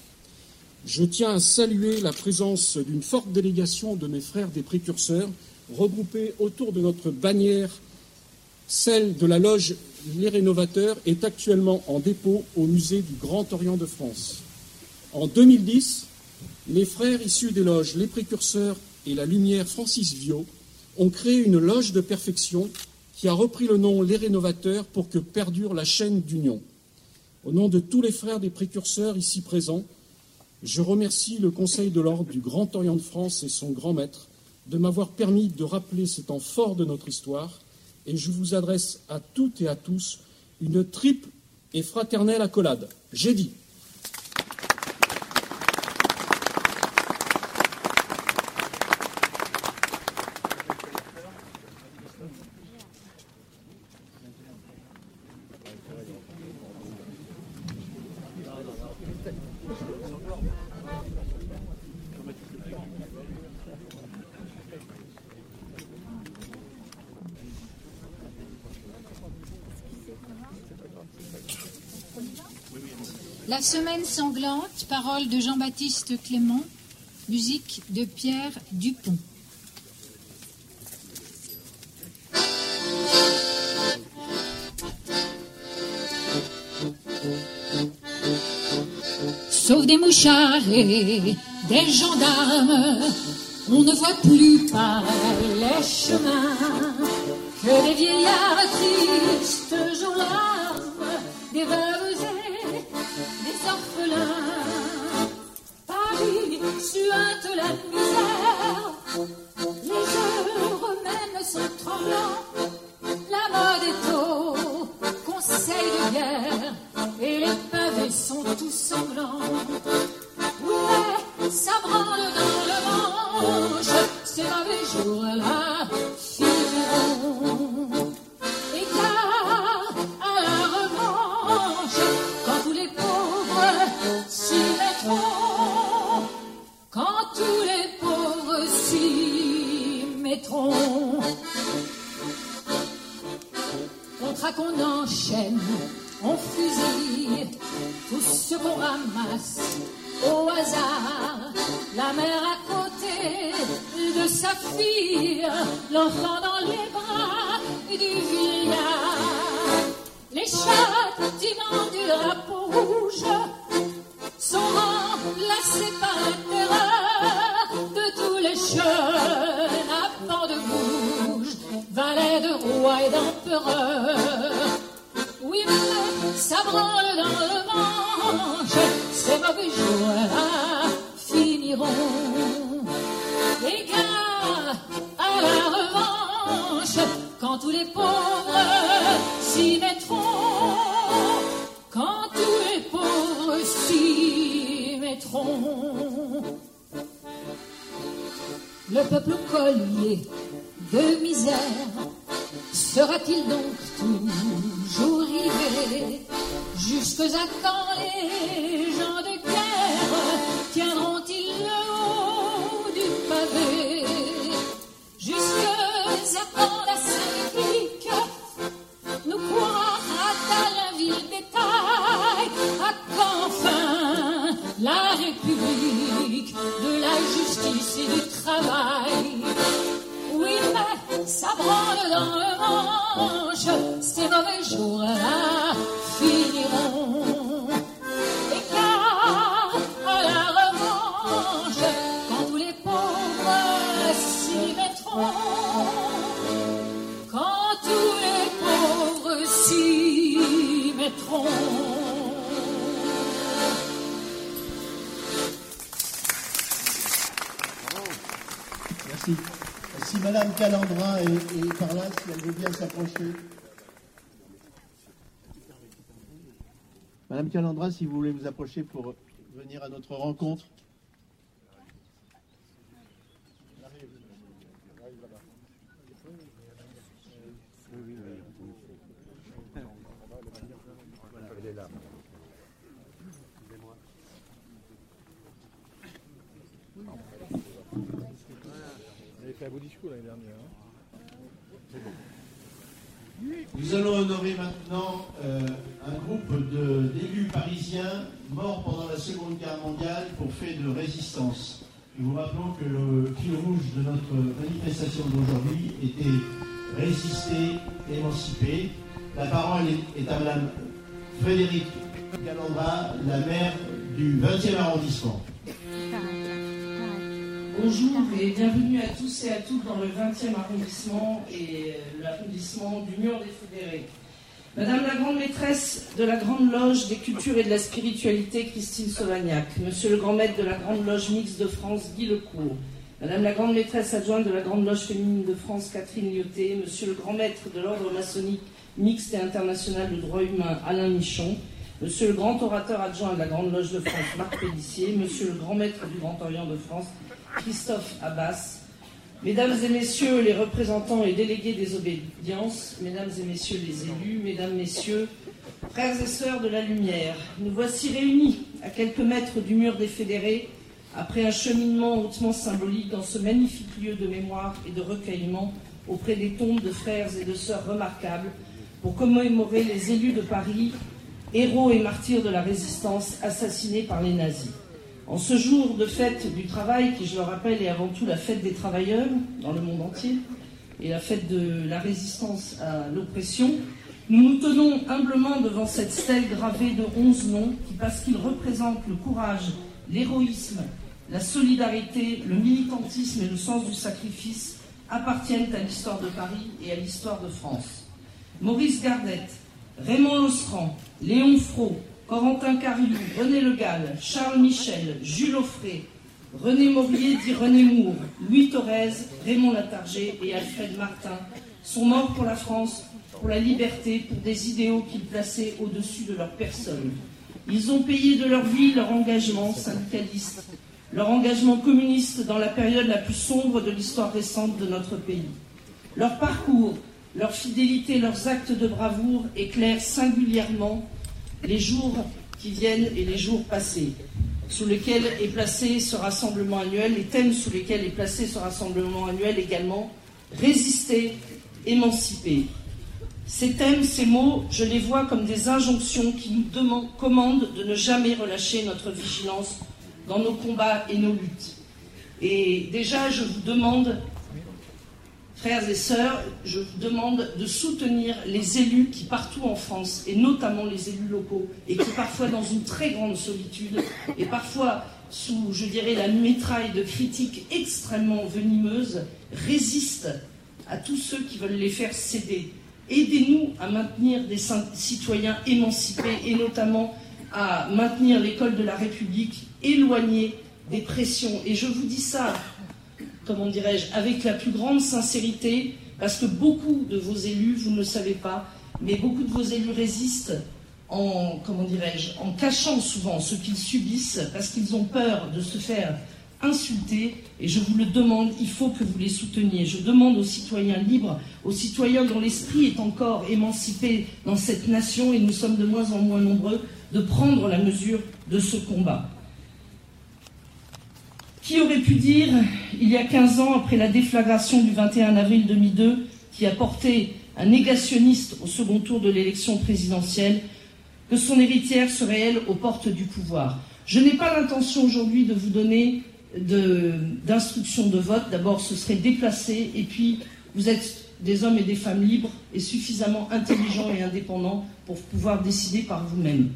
[SPEAKER 9] Je tiens à saluer la présence d'une forte délégation de mes frères des précurseurs, regroupés autour de notre bannière celle de la loge Les Rénovateurs est actuellement en dépôt au musée du Grand Orient de France. En 2010, les frères issus des loges Les Précurseurs et la Lumière Francis Viau ont créé une loge de perfection qui a repris le nom Les Rénovateurs pour que perdure la chaîne d'union. Au nom de tous les frères des précurseurs ici présents, je remercie le Conseil de l'Ordre du Grand Orient de France et son grand maître de m'avoir permis de rappeler ces temps forts de notre histoire et je vous adresse à toutes et à tous une triple et fraternelle accolade. J'ai dit.
[SPEAKER 1] La semaine sanglante, parole de Jean-Baptiste Clément, musique de Pierre Dupont. Sauf des mouchards et des gendarmes, on ne voit plus par les chemins que des vieillards tristes aux larmes, Paris
[SPEAKER 2] Madame Calandra, si vous voulez vous approcher pour venir à notre rencontre.
[SPEAKER 8] On avait fait un beau discours l'année dernière. hein.
[SPEAKER 2] Nous allons honorer maintenant euh, un groupe d'élus parisiens morts pendant la Seconde Guerre mondiale pour fait de résistance. Nous vous rappelons que le fil rouge de notre manifestation d'aujourd'hui était résister, émanciper. La parole est, à Madame Frédéric Calandra, la maire du 20e arrondissement.
[SPEAKER 10] Bonjour et bienvenue à tous et à toutes dans le 20e arrondissement et euh, l'arrondissement du Mur des Fédérés. Madame la grande maîtresse de la Grande Loge des cultures et de la spiritualité, Christine Sauvagnac. Monsieur le grand maître de la Grande Loge mixte de France, Guy Lecourt. Madame la grande maîtresse adjointe de la Grande Loge féminine de France, Catherine Lyoté. Monsieur le grand maître de l'ordre maçonnique mixte et international de droit humain, Alain Michon. Monsieur le grand orateur adjoint de la Grande Loge de France, Marc Pellissier. Monsieur le grand maître du Grand Orient de France, Christophe Abbas. Mesdames et messieurs les représentants et délégués des obédiences, mesdames et messieurs les élus, mesdames, messieurs, frères et sœurs de la lumière, nous voici réunis à quelques mètres du mur des fédérés après un cheminement hautement symbolique dans ce magnifique lieu de mémoire et de recueillement auprès des tombes de frères et de sœurs remarquables pour commémorer les élus de Paris, héros et martyrs de la résistance assassinés par les nazis. En ce jour de fête du travail, qui je le rappelle est avant tout la fête des travailleurs dans le monde entier, et la fête de la résistance à l'oppression, nous nous tenons humblement devant cette stèle gravée de onze noms qui, parce qu'ils représentent le courage, l'héroïsme, la solidarité, le militantisme et le sens du sacrifice, appartiennent à l'histoire de Paris et à l'histoire de France. Maurice Gardette, Raymond Lostran, Léon Fro, Corentin Cariou, René Le Gall, Charles Michel, Jules Offray, René Maurier dit René Moore, Louis Thorez, Raymond Latargé et Alfred Martin sont morts pour la France, pour la liberté, pour des idéaux qu'ils plaçaient au-dessus de leur personne. Ils ont payé de leur vie leur engagement syndicaliste, leur engagement communiste dans la période la plus sombre de l'histoire récente de notre pays. Leur parcours, leur fidélité, leurs actes de bravoure éclairent singulièrement les jours qui viennent et les jours passés, sous lesquels est placé ce rassemblement annuel, les thèmes sous lesquels est placé ce rassemblement annuel également, résister, émanciper. Ces thèmes, ces mots, je les vois comme des injonctions qui nous demandent, commandent de ne jamais relâcher notre vigilance dans nos combats et nos luttes. Et déjà, je vous demande, frères et sœurs, je vous demande de soutenir les élus qui, partout en France, et notamment les élus locaux, et qui, parfois dans une très grande solitude, et parfois sous, je dirais, la métraille de critiques extrêmement venimeuses, résistent à tous ceux qui veulent les faire céder. Aidez-nous à maintenir des citoyens émancipés et notamment à maintenir l'école de la République éloignée des pressions. Et je vous dis ça, comment dirais-je, avec la plus grande sincérité, parce que beaucoup de vos élus, vous ne le savez pas, mais beaucoup de vos élus résistent en, comment dirais-je, en cachant souvent ce qu'ils subissent, parce qu'ils ont peur de se faire insultés et je vous le demande, il faut que vous les souteniez. Je demande aux citoyens libres, aux citoyens dont l'esprit est encore émancipé dans cette nation et nous sommes de moins en moins nombreux, de prendre la mesure de ce combat. Qui aurait pu dire, il y a 15 ans, après la déflagration du 21 avril 2002, qui a porté un négationniste au second tour de l'élection présidentielle, que son héritière serait, elle, aux portes du pouvoir? Je n'ai pas l'intention aujourd'hui de vous donner d'instructions de, vote. D'abord, ce serait déplacé, et puis vous êtes des hommes et des femmes libres et suffisamment intelligents et indépendants pour pouvoir décider par vous-même.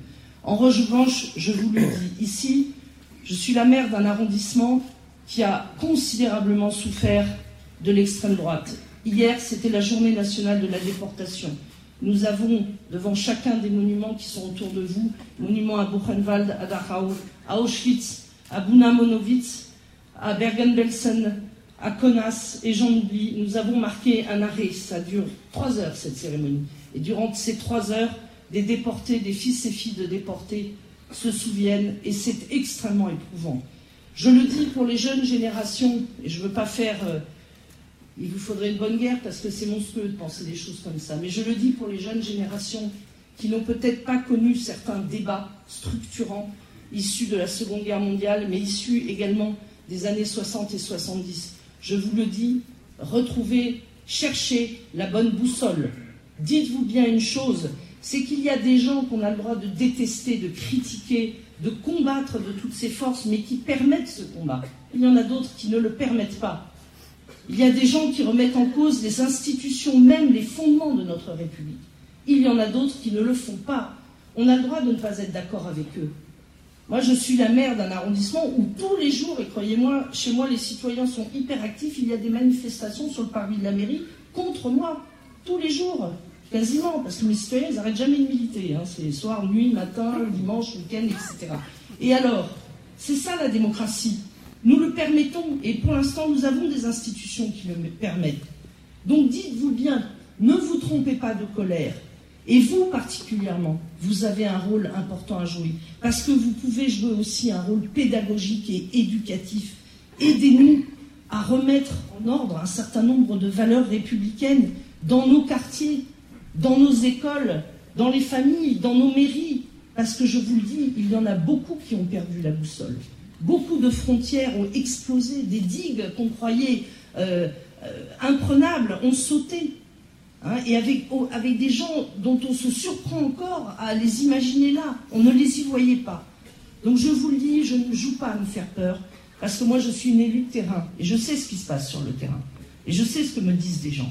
[SPEAKER 10] En revanche, je vous le dis ici, je suis la maire d'un arrondissement qui a considérablement souffert de l'extrême droite. Hier, c'était la journée nationale de la déportation. Nous avons devant chacun des monuments qui sont autour de vous, monuments à Buchenwald, à Dachau, à Auschwitz, à Buna Monowitz, à Bergen-Belsen, à Konas, et j'en oublie, nous avons marqué un arrêt. Ça dure trois heures, cette cérémonie. Et durant ces trois heures, des déportés, des fils et filles de déportés se souviennent, et c'est extrêmement éprouvant. Je le dis pour les jeunes générations, et je ne veux pas faire... Euh, il vous faudrait une bonne guerre parce que c'est monstrueux de penser des choses comme ça, mais je le dis pour les jeunes générations qui n'ont peut-être pas connu certains débats structurants issus de la Seconde Guerre mondiale, mais issus également des années 60 et 70. Je vous le dis, retrouvez, cherchez la bonne boussole. Dites-vous bien une chose, c'est qu'il y a des gens qu'on a le droit de détester, de critiquer, de combattre de toutes ces forces, mais qui permettent ce combat. Il y en a d'autres qui ne le permettent pas. Il y a des gens qui remettent en cause les institutions, même les fondements de notre République. Il y en a d'autres qui ne le font pas. On a le droit de ne pas être d'accord avec eux. Moi, je suis la maire d'un arrondissement où tous les jours, et croyez-moi, chez moi, les citoyens sont hyper actifs, il y a des manifestations sur le parvis de la mairie contre moi, tous les jours, quasiment, parce que mes citoyens, ils n'arrêtent jamais de militer. Hein. C'est soir, nuit, matin, dimanche, week-end, etc. Et alors, c'est ça la démocratie. Nous le permettons, et pour l'instant, nous avons des institutions qui le permettent. Donc dites-vous bien, ne vous trompez pas de colère. Et vous particulièrement, vous avez un rôle important à jouer, parce que vous pouvez jouer aussi un rôle pédagogique et éducatif. Aidez-nous à remettre en ordre un certain nombre de valeurs républicaines dans nos quartiers, dans nos écoles, dans les familles, dans nos mairies, parce que je vous le dis, il y en a beaucoup qui ont perdu la boussole. Beaucoup de frontières ont explosé, des digues qu'on croyait euh, euh, imprenables ont sauté. Hein, et avec, avec des gens dont on se surprend encore à les imaginer là. On ne les y voyait pas. Donc je vous le dis, je ne joue pas à me faire peur, parce que moi je suis une élue de terrain, et je sais ce qui se passe sur le terrain. Et je sais ce que me disent des gens.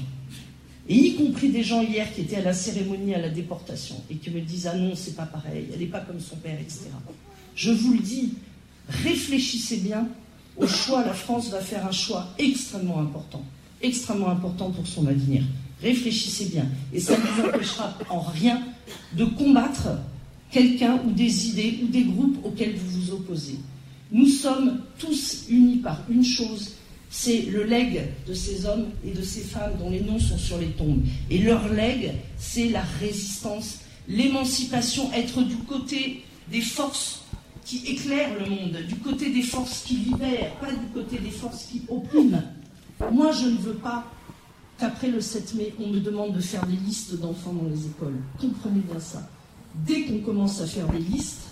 [SPEAKER 10] Et y compris des gens hier qui étaient à la cérémonie à la déportation, et qui me disent Ah non, c'est pas pareil, elle n'est pas comme son père, etc. Je vous le dis, réfléchissez bien au choix, la France va faire un choix extrêmement important, extrêmement important pour son avenir. Réfléchissez bien. Et ça ne vous empêchera en rien de combattre quelqu'un ou des idées ou des groupes auxquels vous vous opposez. Nous sommes tous unis par une chose, c'est le legs de ces hommes et de ces femmes dont les noms sont sur les tombes. Et leur legs, c'est la résistance, l'émancipation, être du côté des forces qui éclairent le monde, du côté des forces qui libèrent, pas du côté des forces qui oppriment. Moi, je ne veux pas qu'après le 7 mai, on me demande de faire des listes d'enfants dans les écoles. Comprenez bien ça. Dès qu'on commence à faire des listes,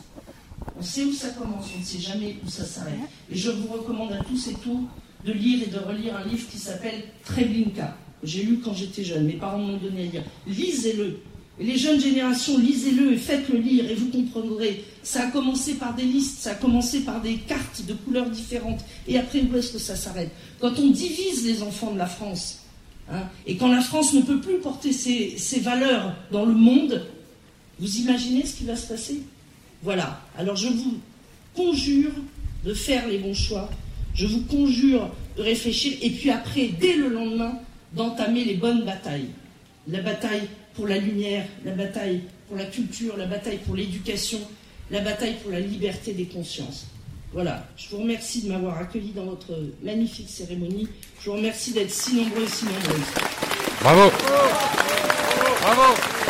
[SPEAKER 10] on sait où ça commence, on ne sait jamais où ça s'arrête. Et je vous recommande à tous et toutes de lire et de relire un livre qui s'appelle Treblinka. J'ai lu quand j'étais jeune, mes parents m'ont donné à lire. Lisez-le. Les jeunes générations, lisez-le et faites-le lire et vous comprendrez. Ça a commencé par des listes, ça a commencé par des cartes de couleurs différentes. Et après, où est-ce que ça s'arrête? Quand on divise les enfants de la France, Hein. Et quand la France ne peut plus porter ses, valeurs dans le monde, vous imaginez ce qui va se passer? Voilà. Alors je vous conjure de faire les bons choix. Je vous conjure de réfléchir et puis après, dès le lendemain, d'entamer les bonnes batailles. La bataille pour la lumière, la bataille pour la culture, la bataille pour l'éducation, la bataille pour la liberté des consciences. Voilà, je vous remercie de m'avoir accueilli dans votre magnifique cérémonie. Je vous remercie d'être si nombreux et si nombreuses.
[SPEAKER 11] Bravo. Bravo.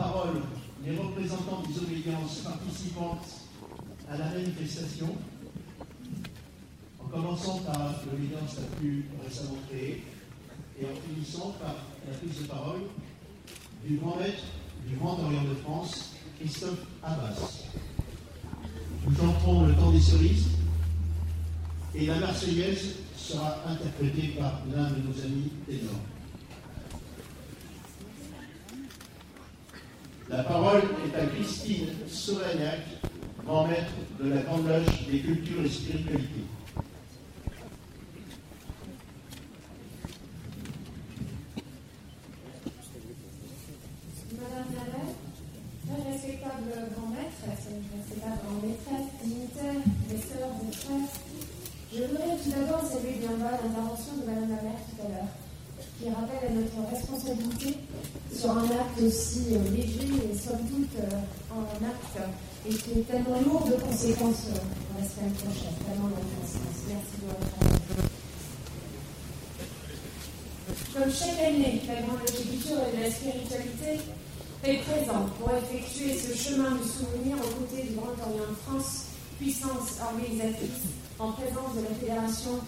[SPEAKER 2] parole les représentants des obédiences participantes à la manifestation, en commençant par l'obédience la plus récemment créée et en finissant par la prise de parole du grand maître du Grand Orient de France, Christophe Abbas. Nous entrons le temps des cerises et la Marseillaise sera interprétée par l'un de nos amis ténors. La parole est à Christine Sauvagnac, grand maître de la Grande des cultures et spiritualités.
[SPEAKER 12] Madame la maire, très respectable grand maître, respectable grand maîtresse, dignitaire, mes sœurs, mes frères, je voudrais tout d'abord saluer bien bas l'intervention de Madame la maire tout à l'heure, qui rappelle à notre responsabilité sur un acte aussi euh, léger et somme toute euh, et qui est tellement lourd de conséquences euh, pour la semaine prochaine, tellement conséquences. Merci de votre attention. Comme chaque année, la Grande Cultures et la Spiritualité est présente pour effectuer ce chemin du souvenir aux côtés du Grand Orient de France, puissance organisatrice, en présence de la Fédération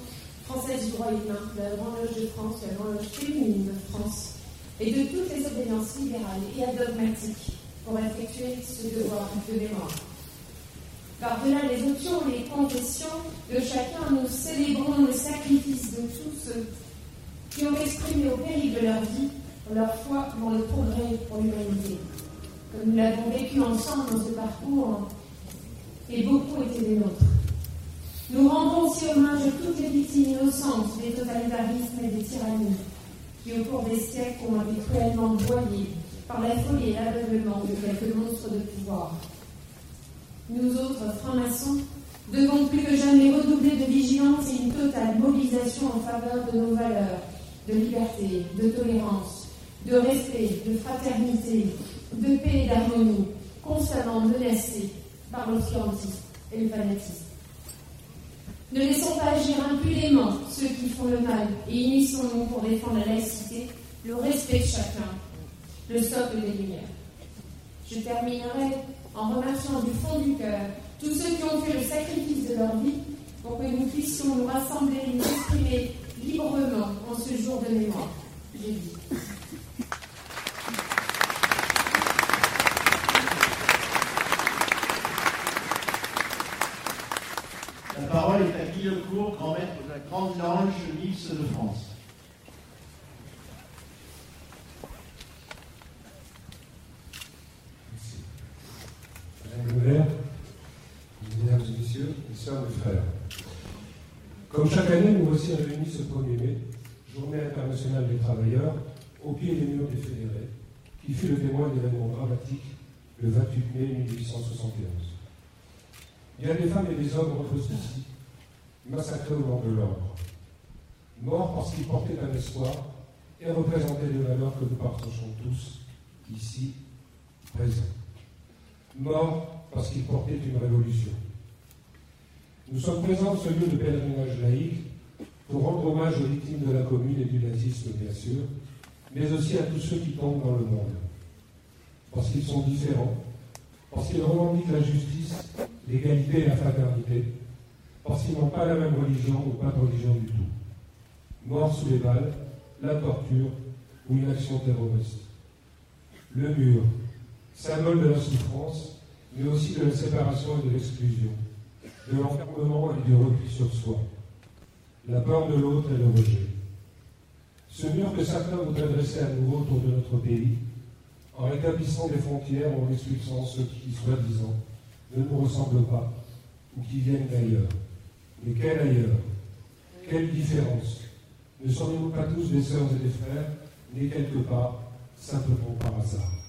[SPEAKER 12] française du droit humain, de la Grande Loge de France, de la Grande Loge féminine de France, et de toutes les obédiences libérales et adogmatiques pour effectuer ce devoir de mémoire. Par-delà les options les confessions de chacun, nous célébrons le sacrifice de tous ceux qui ont exprimé au péril de leur vie leur foi dans le progrès pour l'humanité. Comme nous l'avons vécu ensemble dans ce parcours, et beaucoup étaient des nôtres. Nous rendons aussi hommage à toutes les victimes innocentes des totalitarismes et des tyrannies, qui au cours des siècles ont été cruellement broyées par la folie et l'aveuglement de quelques monstres de pouvoir. Nous autres, francs-maçons, devons plus que jamais redoubler de vigilance et une totale mobilisation en faveur de nos valeurs de liberté, de tolérance, de respect, de fraternité, de paix et d'harmonie, constamment menacés par l'obscurantisme et le fanatisme. Ne laissons pas agir impunément ceux qui font le mal et unissons-nous pour défendre la laïcité, le respect de chacun, le socle des lumières. Je terminerai en remerciant du fond du cœur tous ceux qui ont fait le sacrifice de leur vie pour que nous puissions nous rassembler et nous exprimer librement en ce jour de mémoire. J'ai dit.
[SPEAKER 2] La parole est à Guy Lecourt, grand maître de la Grande Loge mixte de France.
[SPEAKER 13] Mesdames et messieurs, mes soeurs, mes frères. Comme chaque année, nous voici réunis ce 1er mai, journée internationale des travailleurs, au pied des murs des fédérés, qui fut le témoin d'événements dramatiques le 28 mai 1871. Bien des femmes et des hommes reposent ici, massacrés au nom de l'ordre, morts parce qu'ils portaient un espoir et représentaient des valeurs que nous partageons tous, ici, présents. Morts parce qu'ils portaient une révolution. Nous sommes présents en ce lieu de pèlerinage laïque pour rendre hommage aux victimes de la commune et du nazisme, bien sûr, mais aussi à tous ceux qui tombent dans le monde. Parce qu'ils sont différents, parce qu'ils revendiquent la justice, l'égalité et la fraternité, parce qu'ils n'ont pas la même religion ou pas de religion du tout. Morts sous les balles, la torture ou une action terroriste. Le mur, symbole de la souffrance, mais aussi de la séparation et de l'exclusion de l'enfermement et du repli sur soi, la peur de l'autre et le rejet. Ce mur que certains voudraient dresser à nouveau autour de notre pays, en rétablissant des frontières en expulsant ceux qui, soi-disant, ne nous ressemblent pas ou qui viennent d'ailleurs. Mais quel ailleurs? Quelle différence? Ne serions-nous pas tous des sœurs et des frères, nés quelque part, simplement par hasard?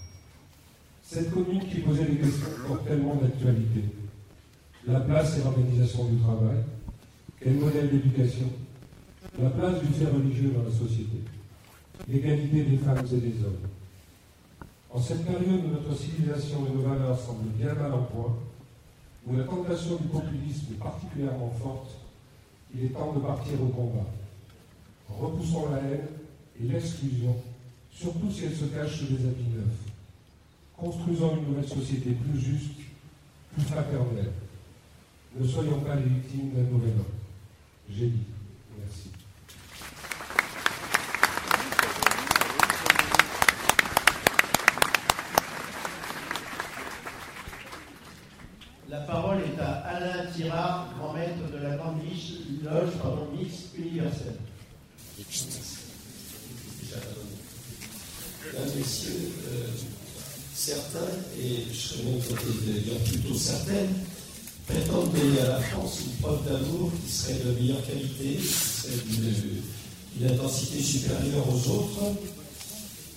[SPEAKER 13] Cette commune qui posait des questions tellement d'actualité la place et l'organisation du travail, quel modèle d'éducation, la place du fait religieux dans la société, l'égalité des femmes et des hommes. En cette période où notre civilisation et nos valeurs semblent bien mal en point, où la tentation du populisme est particulièrement forte, il est temps de partir au combat. Repoussons la haine et l'exclusion, surtout si elle se cache sous des habits neufs. Construisons une nouvelle société plus juste, plus fraternelle. Ne soyons pas les victimes d'un mauvais homme. J'ai dit. Merci.
[SPEAKER 2] La parole est à Alain Tirard, grand maître de la Grande Loge pardon, mixte universelle.
[SPEAKER 14] Mesdames, Messieurs, euh, certains, et je serais même plutôt certaines, prétendent donner à la France une preuve d'amour qui serait de meilleure qualité, qui serait d'une intensité supérieure aux autres.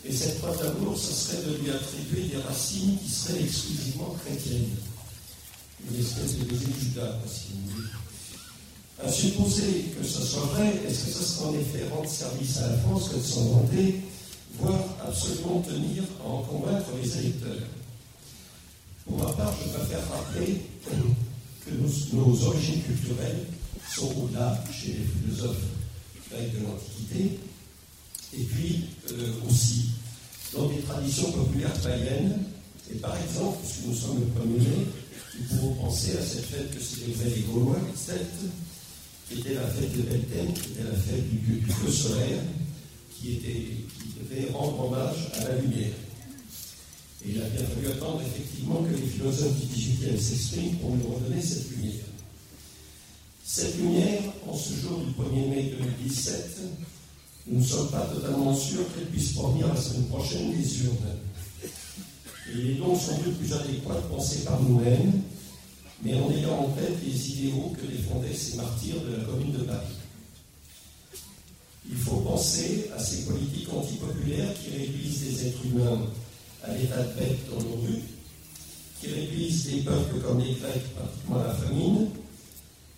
[SPEAKER 14] Et cette preuve d'amour, ce serait de lui attribuer des racines qui seraient exclusivement chrétiennes. Une espèce de deuxième Judas, si vous voulez. À supposer que ce soit vrai, est-ce que ce serait en effet rendre service à la France que de s'en voire absolument tenir à en convaincre les électeurs Pour ma part, je préfère rappeler que nos, origines culturelles sont au-delà chez les philosophes grecs de l'Antiquité, et puis euh, aussi dans des traditions populaires païennes. Et par exemple, puisque nous sommes le 1er mai, nous pouvons penser à cette fête que célébraient les Gaulois, qui était la fête de Beltane, qui était la fête du, du feu solaire, qui, était, rendre hommage à la lumière. Et il a bien fallu attendre effectivement que les philosophes du XVIIIe s'expriment pour nous redonner cette lumière. Cette lumière, en ce jour du 1er mai 2017, nous ne sommes pas totalement sûrs qu'elle puisse provenir la semaine prochaine des urnes. Et il est donc sans doute plus adéquat de penser par nous-mêmes, mais en ayant en tête les idéaux que défendaient ces martyrs de la commune de Paris. Il faut penser à ces politiques antipopulaires qui réduisent des êtres humains à l'état de bête dans nos rues, qui réduisent des peuples comme les Grecs pratiquement à la famine,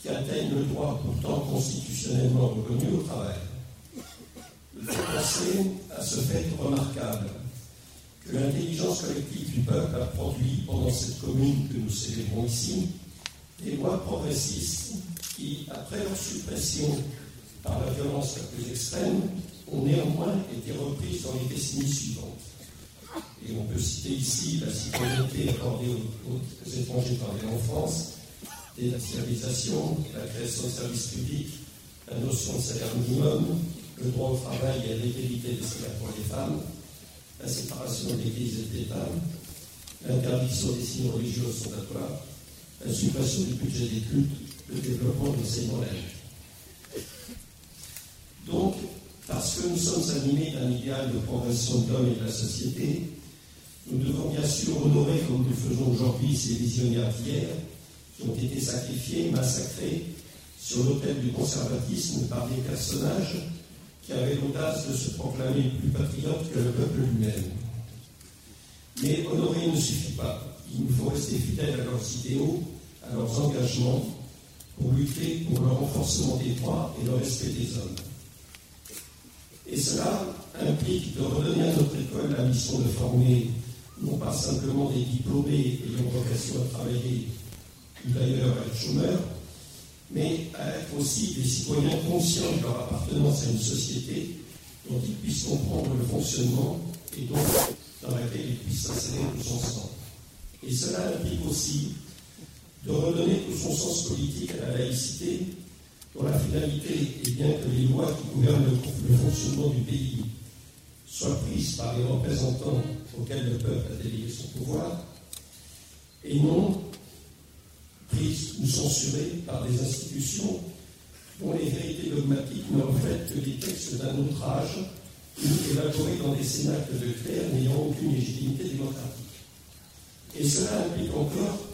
[SPEAKER 14] qui atteignent le droit pourtant constitutionnellement reconnu au travail. Il faut penser à ce fait remarquable que l'intelligence collective du peuple a produit pendant cette commune que nous célébrons ici des lois progressistes qui, après leur suppression par la violence la plus extrême, ont néanmoins été reprises dans les décennies suivantes. Et on peut citer ici la citoyenneté accordée aux, étrangers parlés en France, dénationalisation, la création de services publics, la notion de salaire minimum, le droit au travail et à l'égalité des salaires pour les femmes, la séparation de l'Église et de l'État, l'interdiction des signes religieux ostentatoires, la suppression du budget des cultes, le développement de l'enseignement laïque. Donc, parce que nous sommes animés d'un idéal de progression de l'homme et de la société, nous devons bien sûr honorer, comme nous faisons aujourd'hui, ces visionnaires d'hier, qui ont été sacrifiés, massacrés sur l'autel du conservatisme par des personnages qui avaient l'audace de se proclamer plus patriotes que le peuple lui-même. Mais honorer ne suffit pas. Il nous faut rester fidèles à leurs idéaux, à leurs engagements, pour lutter pour le renforcement des droits et le respect des hommes. Et cela implique de redonner à notre école la mission de former non pas simplement des diplômés ayant vocation à travailler ou d'ailleurs à être chômeurs, mais à être aussi des citoyens conscients de leur appartenance à une société dont ils puissent comprendre le fonctionnement et donc dans laquelle ils puissent s'insérer tous ensemble. Et cela implique aussi de redonner tout son sens politique à la laïcité, dont la finalité est bien que les lois qui gouvernent le, fonctionnement du pays soient prises par les représentants auxquels le peuple a délégué son pouvoir, et non prises ou censurées par des institutions dont les vérités dogmatiques ne reflètent que des textes d'un autre âge ou élaborés dans des cénacles de clercs n'ayant aucune légitimité démocratique. Et cela implique encore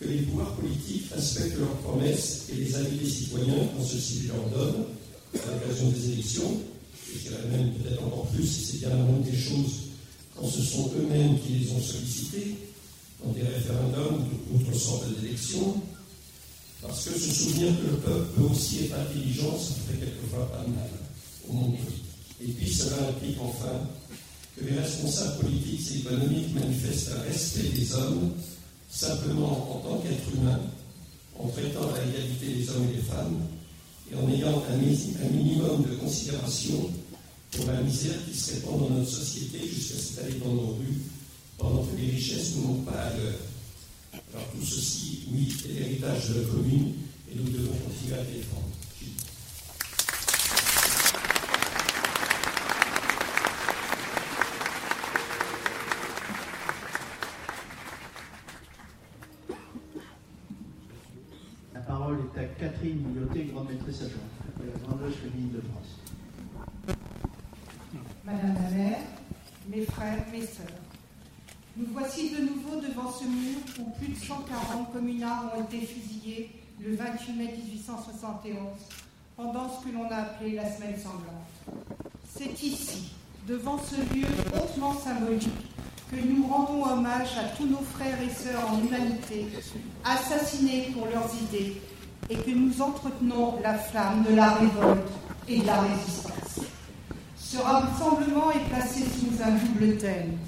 [SPEAKER 14] que les pouvoirs politiques respectent leurs promesses et les avis des citoyens quand ceux-ci leur donnent à l'occasion des élections, et je dirais même peut-être encore plus si c'est bien la des choses, quand ce sont eux-mêmes qui les ont sollicités, dans des référendums ou d'autres sortes d'élections, parce que se souvenir que le peuple peut aussi être intelligent, ça fait quelquefois pas mal au monde. Et puis cela implique enfin que les responsables politiques et économiques manifestent un respect des hommes simplement en tant qu'être humain, en traitant à l'égalité les hommes et les femmes, et en ayant un, minimum de considération pour la misère qui se répand dans notre société jusqu'à s'étaler dans nos rues, pendant que les richesses ne montent pas à l'heure. Alors tout ceci, oui, est l'héritage de la commune, et nous devons continuer à défendre.
[SPEAKER 2] La parole est à Catherine Milloté, grande maîtresse adjointe de la Grande Loge féminine de France.
[SPEAKER 15] Madame la mère, mes frères, mes sœurs, Nous de nouveau devant ce mur où plus de 140 communards ont été fusillés le 28 mai 1871 pendant ce que l'on a appelé la semaine sanglante. C'est ici, devant ce lieu hautement symbolique, que nous rendons hommage à tous nos frères et sœurs en humanité, assassinés pour leurs idées, et que nous entretenons la flamme de la révolte et de la résistance. Ce rassemblement est placé sous un double thème,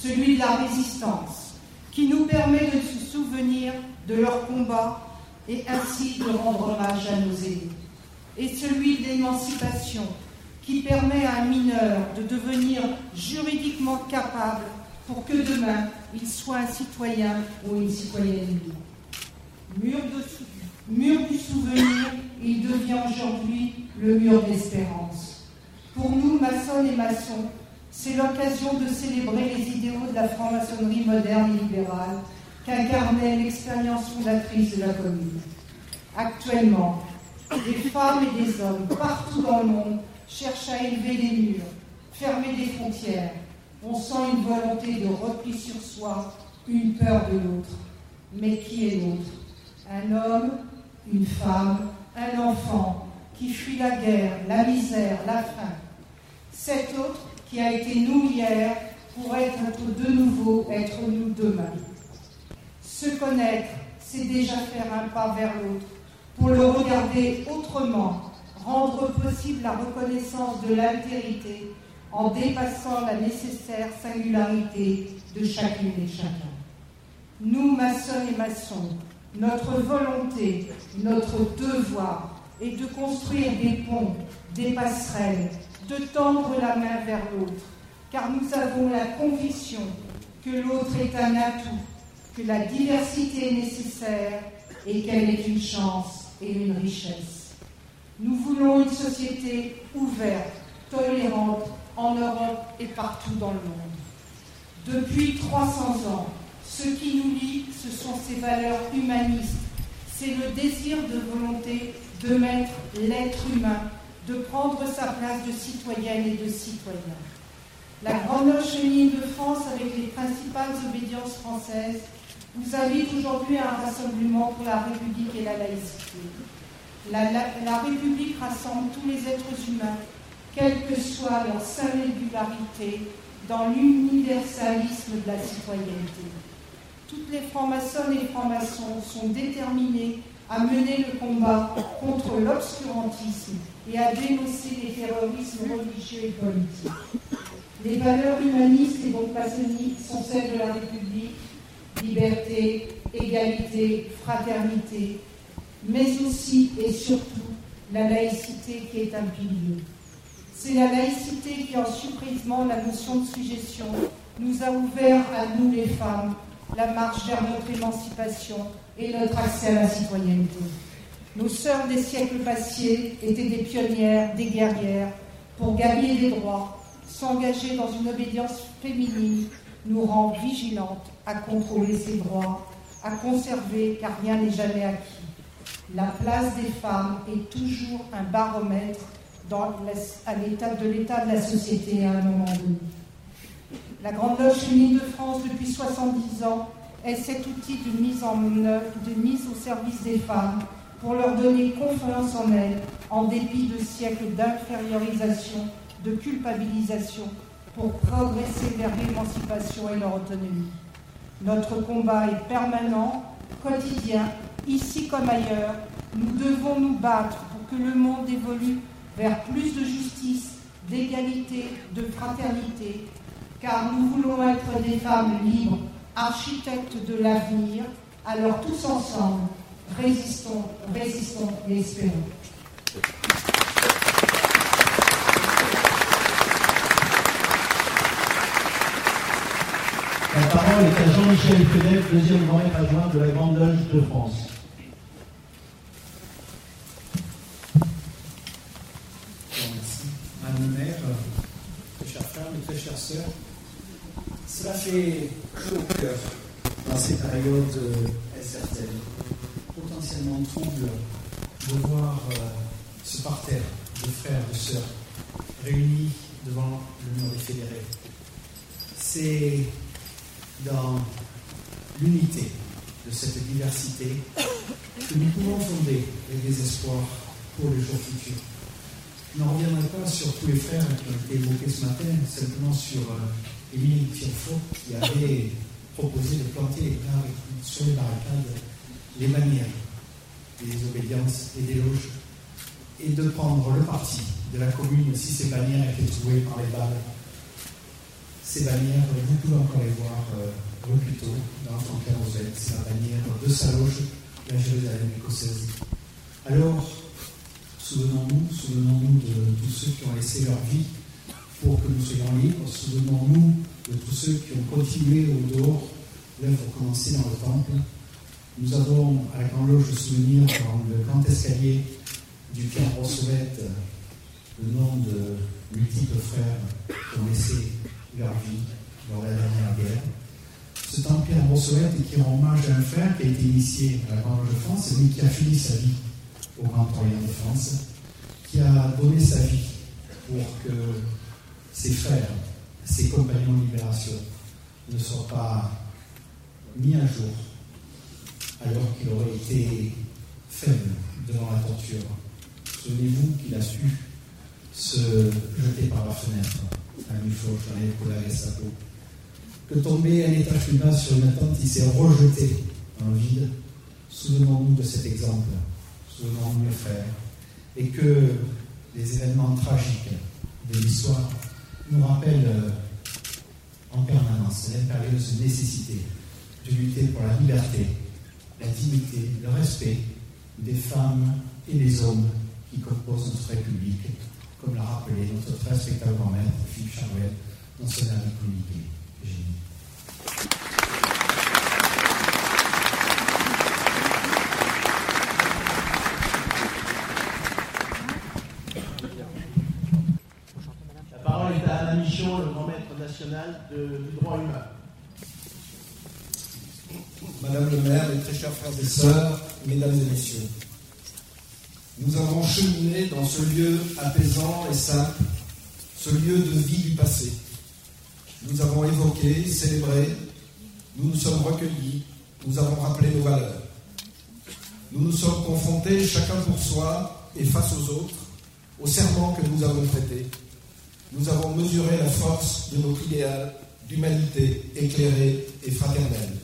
[SPEAKER 15] celui de la résistance, qui nous permet de se souvenir de leur combat et ainsi de rendre hommage à nos aînés, et celui de l'émancipation, qui permet à un mineur de devenir juridiquement capable pour que demain il soit un citoyen ou une citoyenne. Mur, mur du souvenir, il devient aujourd'hui le mur d'espérance. Pour nous, maçons et maçons, c'est l'occasion de célébrer les idéaux de la franc-maçonnerie moderne et libérale qu'incarnait l'expérience fondatrice de la commune. Actuellement, des femmes et des hommes partout dans le monde cherchent à élever des murs, fermer des frontières. On sent une volonté de repli sur soi, une peur de l'autre. Mais qui est l'autre? Un homme, une femme, un enfant qui fuit la guerre, la misère, la faim. Cet autre qui a été nous hier pourrait être de nouveau être nous demain. Se connaître, c'est déjà faire un pas vers l'autre, pour le regarder autrement, rendre possible la reconnaissance de l'altérité en dépassant la nécessaire singularité de chacune et chacun. Nous, maçons et maçons, notre volonté, notre devoir est de construire des ponts, des passerelles, de tendre la main vers l'autre, car nous avons la conviction que l'autre est un atout, que la diversité est nécessaire et qu'elle est une chance et une richesse. Nous voulons une société ouverte, tolérante en Europe et partout dans le monde. Depuis 300 ans, ce qui nous lie, ce sont ces valeurs humanistes. C'est le désir de volonté de mettre l'être humain, de prendre sa place de citoyenne et de citoyen. La Grande féminine de France, avec les principales obédiences françaises, vous invite aujourd'hui à un rassemblement pour la République et la laïcité. La, République rassemble tous les êtres humains, quelle que soit leur singularité, dans l'universalisme de la citoyenneté. Toutes les francs-maçonnes et francs-maçons sont déterminés à mener le combat contre l'obscurantisme et à dénoncer les terrorismes religieux et politiques. Les valeurs humanistes et donc maçonniques sont celles de la République, liberté, égalité, fraternité, mais aussi et surtout la laïcité qui est un pilier. C'est la laïcité qui, en supprimant la notion de suggestion, nous a ouvert à nous les femmes la marche vers notre émancipation et notre accès à la citoyenneté. Nos sœurs des siècles passés étaient des pionnières, des guerrières, pour gagner des droits, s'engager dans une obédience féminine nous rend vigilantes à contrôler ces droits, à conserver, car rien n'est jamais acquis. La place des femmes est toujours un baromètre de l'état de la société à un moment donné. La Grande Loge féminine de France, depuis 70 ans, est cet outil de mise en de mise au service des femmes pour leur donner confiance en elles, en dépit de siècles d'infériorisation, de culpabilisation, pour progresser vers l'émancipation et leur autonomie. Notre combat est permanent, quotidien, ici comme ailleurs. Nous devons nous battre pour que le monde évolue vers plus de justice, d'égalité, de fraternité, car nous voulons être des femmes libres, architectes de l'avenir. Alors tous ensemble, résistons, résistons et espérons.
[SPEAKER 2] La parole est à Jean-Michel Fedef, deuxième grand adjoint de la Grande Loge de France.
[SPEAKER 16] Merci. Madame le maire, très chers frères, mes très chères sœurs, cela fait chaud au cœur dans ces périodes incertaines, potentiellement troubles, de voir euh, ce parterre de frères, de sœurs réunis devant le mur des fédérés. C'est dans l'unité de cette diversité que nous pouvons fonder les désespoirs pour les jours futurs. Je ne reviendrai pas sur tous les frères qui ont été évoqués ce matin, simplement sur euh, Émile Tirfo qui avait proposé de planter sur les barricades les manières des obédiences et des loges et de prendre le parti de la commune si ces bannières étaient trouées par les balles. Ces bannières, vous pouvez encore les voir euh, rue Puteaux, dans l'enfant Rosette. C'est la bannière de sa loge, la Jérusalem écossaise. Alors, souvenons-nous, souvenons-nous de tous ceux qui ont laissé leur vie pour que nous soyons libres. Souvenons-nous de tous ceux qui ont continué au dehors l'œuvre commencée dans le temple. Nous avons à la Grande Loge le souvenir dans le grand escalier du Pierre Rossevette le nom de multiples frères qui ont laissé leur vie lors de la dernière guerre. Ce temple Pierre Rossevette qui rend hommage à un frère qui a été initié à la Grande Loge de France, lui qui a fini sa vie au Grand Orient de France, qui a donné sa vie pour que ses frères, ses compagnons de libération ne soient pas mis à jour alors qu'il aurait été faible devant la torture. Souvenez-vous qu'il a su se jeter par la fenêtre à Mufauche dans la Gestapo. Que tomber un étage plus bas sur une tente, il s'est rejeté dans le vide. Souvenons-nous de cet exemple. Souvenons-nous, mes frères. Et que les événements tragiques de l'histoire nous rappellent euh, en permanence l'impérieuse nécessité de lutter pour la liberté, la dignité, le respect des femmes et des hommes qui composent notre République, comme l'a rappelé notre très respectable grand-mère Philippe Charouet dans son dernier communiqué.
[SPEAKER 2] La parole est à Alain Michon, le grand maître national de, du droit humain.
[SPEAKER 17] Madame le maire, mes très chers frères et sœurs, mesdames et messieurs, nous avons cheminé dans ce lieu apaisant et simple, ce lieu de vie du passé. Nous avons évoqué, célébré, nous nous sommes recueillis, nous avons rappelé nos valeurs. Nous nous sommes confrontés, chacun pour soi et face aux autres, au serment que nous avons prêté. Nous avons mesuré la force de notre idéal d'humanité éclairée et fraternelle.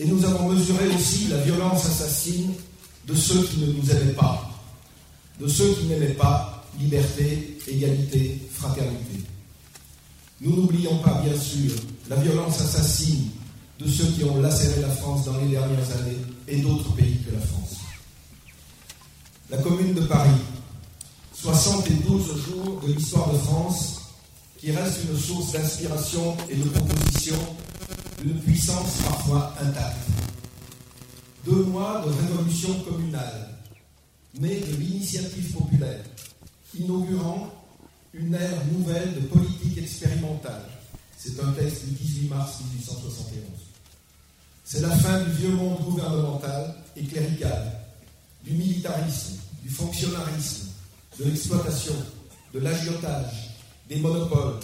[SPEAKER 17] Et nous avons mesuré aussi la violence assassine de ceux qui ne nous aimaient pas, de ceux qui n'aimaient pas liberté, égalité, fraternité. Nous n'oublions pas, bien sûr, la violence assassine de ceux qui ont lacéré la France dans les dernières années et d'autres pays que la France. La Commune de Paris, 72 jours de l'histoire de France, qui reste une source d'inspiration et de proposition d'une puissance parfois intacte. Deux mois de révolution communale, née de l'initiative populaire, inaugurant une ère nouvelle de politique expérimentale. C'est un texte du 18 mars 1871. C'est la fin du vieux monde gouvernemental et clérical, du militarisme, du fonctionnarisme, de l'exploitation, de l'agiotage, des monopoles,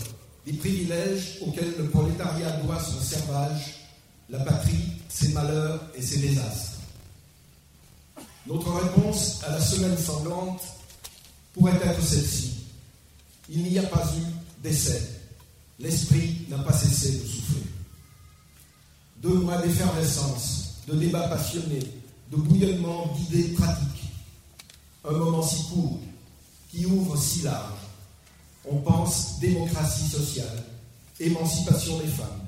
[SPEAKER 17] des privilèges auxquels le prolétariat doit son servage, la patrie, ses malheurs et ses désastres. Notre réponse à la semaine sanglante pourrait être celle-ci. Il n'y a pas eu d'essai. L'esprit n'a pas cessé de souffler. Deux mois d'effervescence, de débats passionnés, de bouillonnement d'idées pratiques. Un moment si court, qui ouvre si large. On pense démocratie sociale, émancipation des femmes,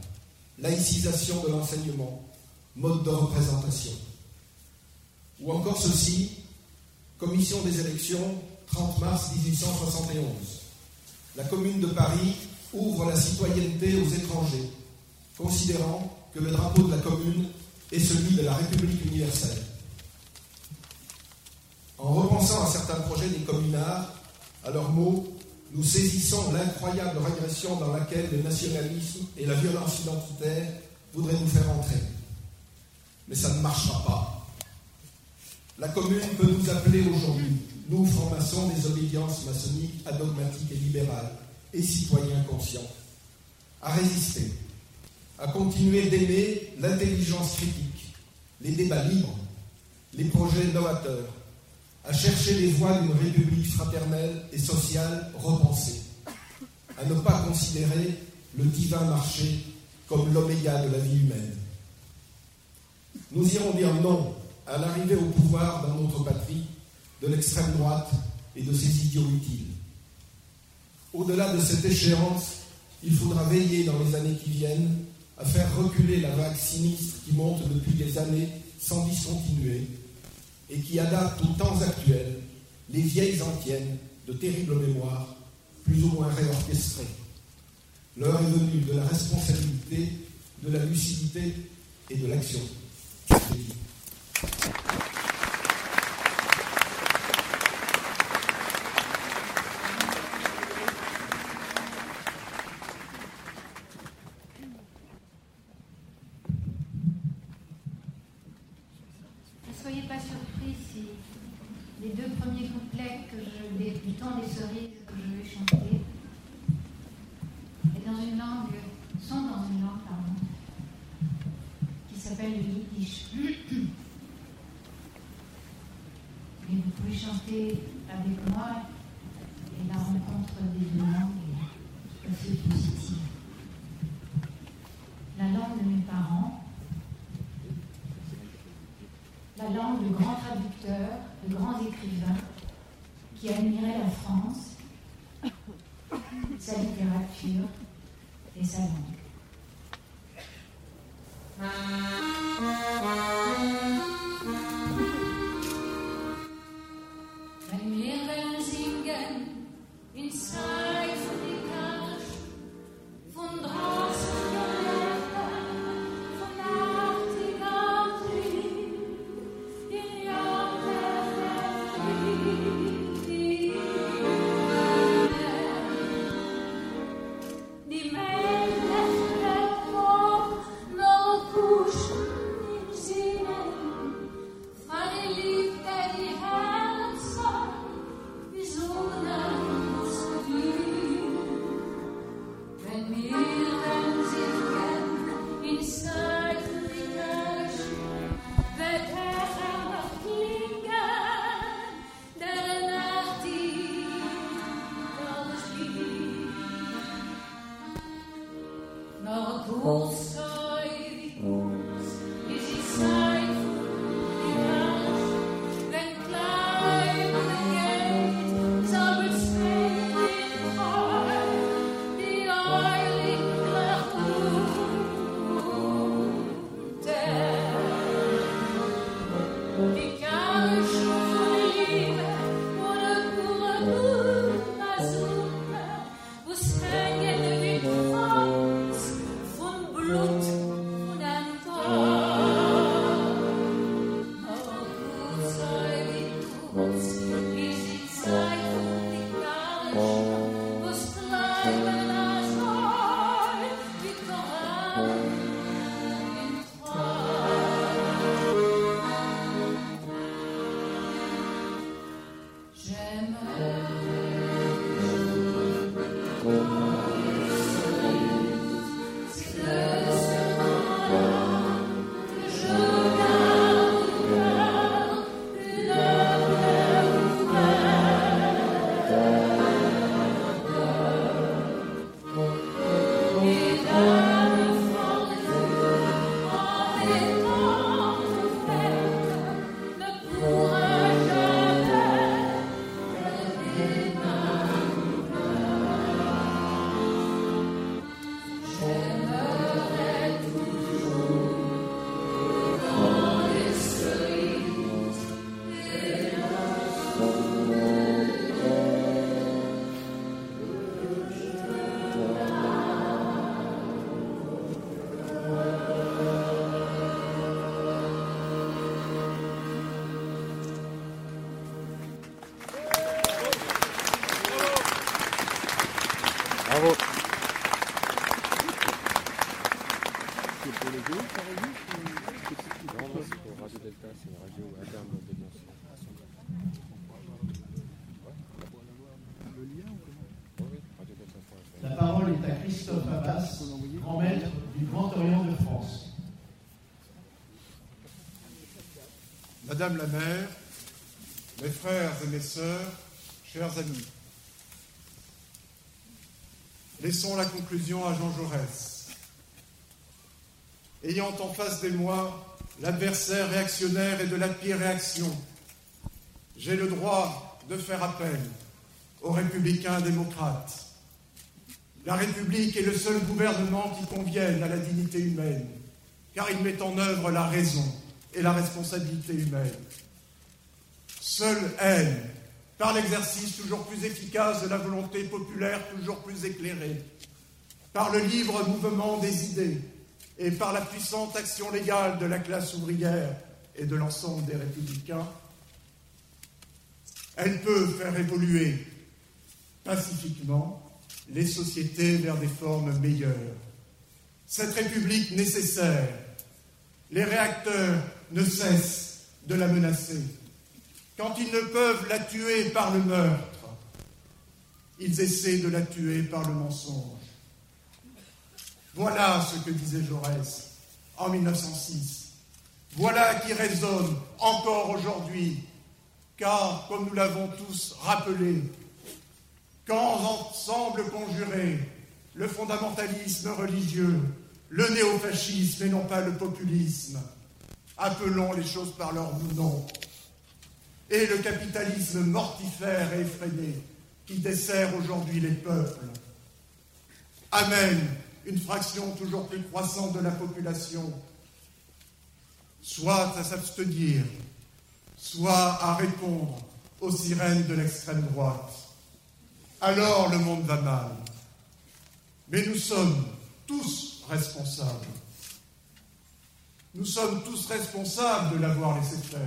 [SPEAKER 17] laïcisation de l'enseignement, mode de représentation. Ou encore ceci, commission des élections, 30 mars 1871. La commune de Paris ouvre la citoyenneté aux étrangers, considérant que le drapeau de la commune est celui de la République universelle. En repensant à certains projets des communards, à leurs mots, nous saisissons l'incroyable régression dans laquelle le nationalisme et la violence identitaire voudraient nous faire entrer. Mais ça ne marchera pas. La commune peut nous appeler aujourd'hui, nous francs-maçons des obédiences maçonniques, adogmatiques et libérales, et citoyens conscients, à résister,
[SPEAKER 1] à continuer d'aimer l'intelligence critique, les débats libres, les projets novateurs, à chercher les voies d'une république fraternelle et sociale repensée, à ne pas considérer le divin marché comme l'oméga de la vie humaine. Nous irons dire non à l'arrivée au pouvoir dans notre patrie de l'extrême droite et de ses idiots utiles. Au-delà de cette échéance, il faudra veiller dans les années qui viennent à faire reculer la vague sinistre qui monte depuis des années sans discontinuer et qui adapte aux temps actuels les vieilles antiennes de terribles mémoires, plus ou moins réorchestrées. L'heure est venue de la responsabilité, de la lucidité et de l'action.
[SPEAKER 18] Now,
[SPEAKER 3] Madame la mère, mes frères et mes sœurs, chers amis, laissons la conclusion à Jean Jaurès. Ayant en face de moi l'adversaire réactionnaire et de la pire réaction, j'ai le droit de faire appel aux républicains démocrates. La République est le seul gouvernement qui convienne à la dignité humaine, car il met en œuvre la raison et la responsabilité humaine. Seule elle, par l'exercice toujours plus efficace de la volonté populaire toujours plus éclairée, par le libre mouvement des idées et par la puissante action légale de la classe ouvrière et de l'ensemble des républicains, elle peut faire évoluer pacifiquement les sociétés vers des formes meilleures. Cette République nécessaire, les réacteurs ne cessent de la menacer. Quand ils ne peuvent la tuer par le meurtre, ils essaient de la tuer par le mensonge. Voilà ce que disait Jaurès en 1906. Voilà qui résonne encore aujourd'hui, car, comme nous l'avons tous rappelé, quand ensemble conjurés, le fondamentalisme religieux, le néofascisme et non pas le populisme, appelons les choses par leur nom, et le capitalisme mortifère et effréné qui dessert aujourd'hui les peuples, amène une fraction toujours plus croissante de la population, soit à s'abstenir, soit à répondre aux sirènes de l'extrême droite. Alors le monde va mal. Mais nous sommes tous responsables. Nous sommes tous responsables de l'avoir laissé faire.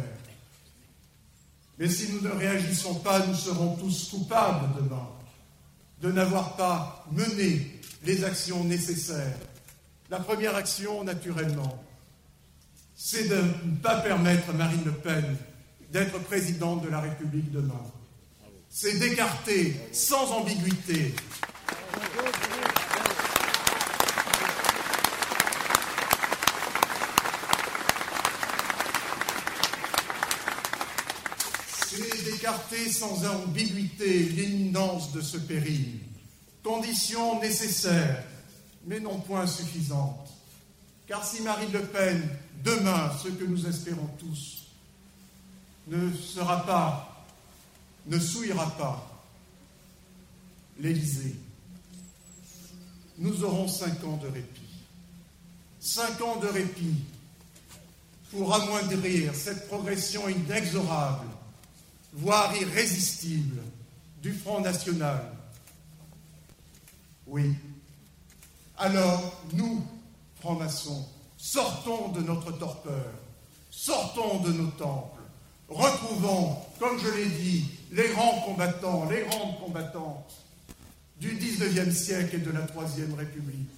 [SPEAKER 3] Mais si nous ne réagissons pas, nous serons tous coupables demain de n'avoir pas mené les actions nécessaires. La première action, naturellement, c'est de ne pas permettre à Marine Le Pen d'être présidente de la République demain. C'est d'écarter sans ambiguïté c'est d'écarter sans ambiguïté l'imminence de ce péril, condition nécessaire, mais non point suffisante. Car si Marine Le Pen, demain, ce que nous espérons tous, ne sera pas, ne souillera pas l'Élysée, nous aurons cinq ans de répit. Cinq ans de répit pour amoindrir cette progression inexorable, voire irrésistible, du Front National. Oui. Alors, nous, francs-maçons, sortons de notre torpeur, sortons de nos temples, retrouvons, comme je l'ai dit, les grands combattants, les grandes combattantes du XIXe siècle et de la Troisième République.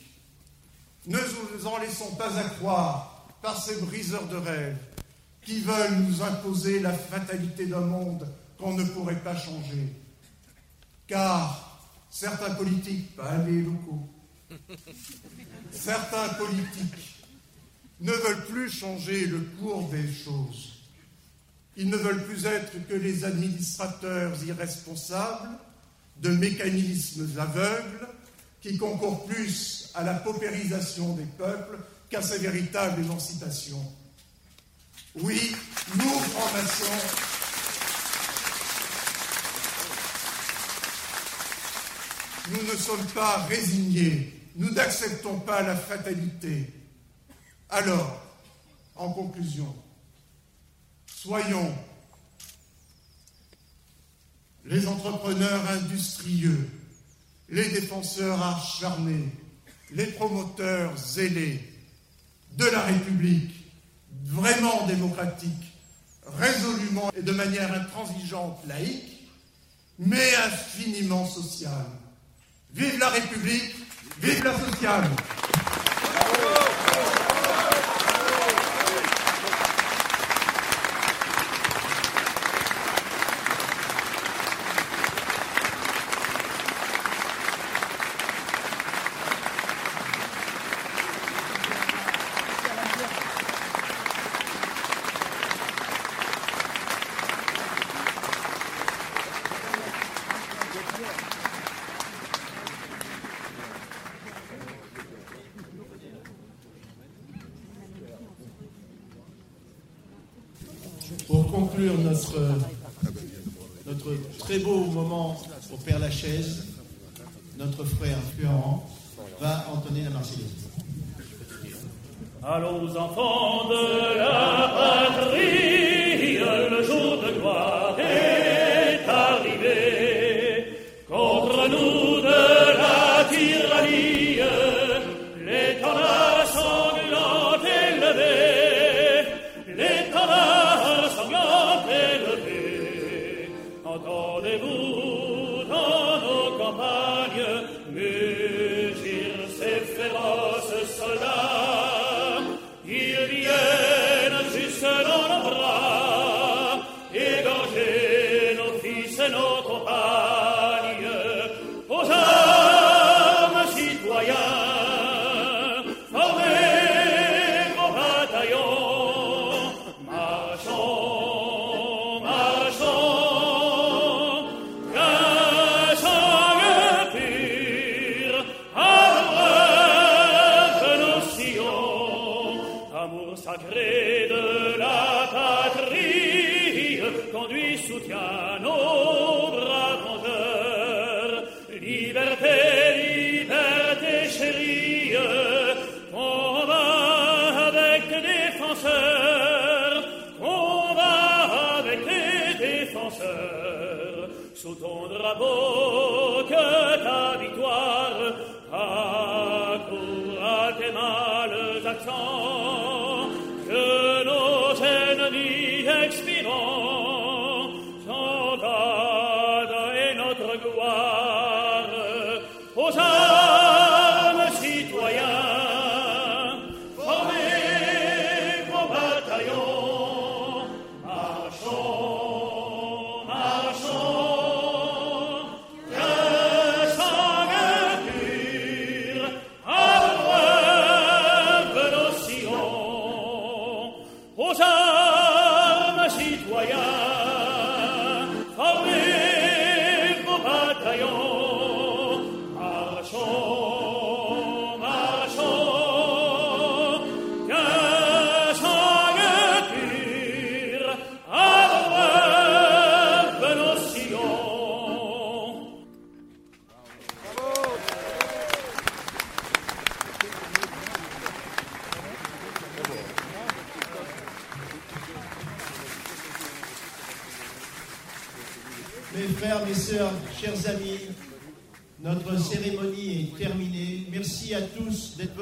[SPEAKER 3] Ne nous en laissons pas à croire par ces briseurs de rêves qui veulent nous imposer la fatalité d'un monde qu'on ne pourrait pas changer. Car certains politiques, pas les locaux, certains politiques ne veulent plus changer le cours des choses. Ils ne veulent plus être que les administrateurs irresponsables de mécanismes aveugles qui concourent plus à la paupérisation des peuples qu'à sa véritable émancipation. Oui, nous, francs-maçons, nous ne sommes pas résignés, nous n'acceptons pas la fatalité. Alors, en conclusion, soyons les entrepreneurs industrieux, les défenseurs acharnés, les promoteurs zélés de la République, vraiment démocratique, résolument et de manière intransigeante laïque, mais infiniment sociale. Vive la République, vive la sociale.
[SPEAKER 2] Conclure notre, notre très beau moment au Père Lachaise, notre frère Florent va entonner la Marseillaise.
[SPEAKER 19] Allons enfants de la patrie, le jour de gloire est arrivé. Contre nous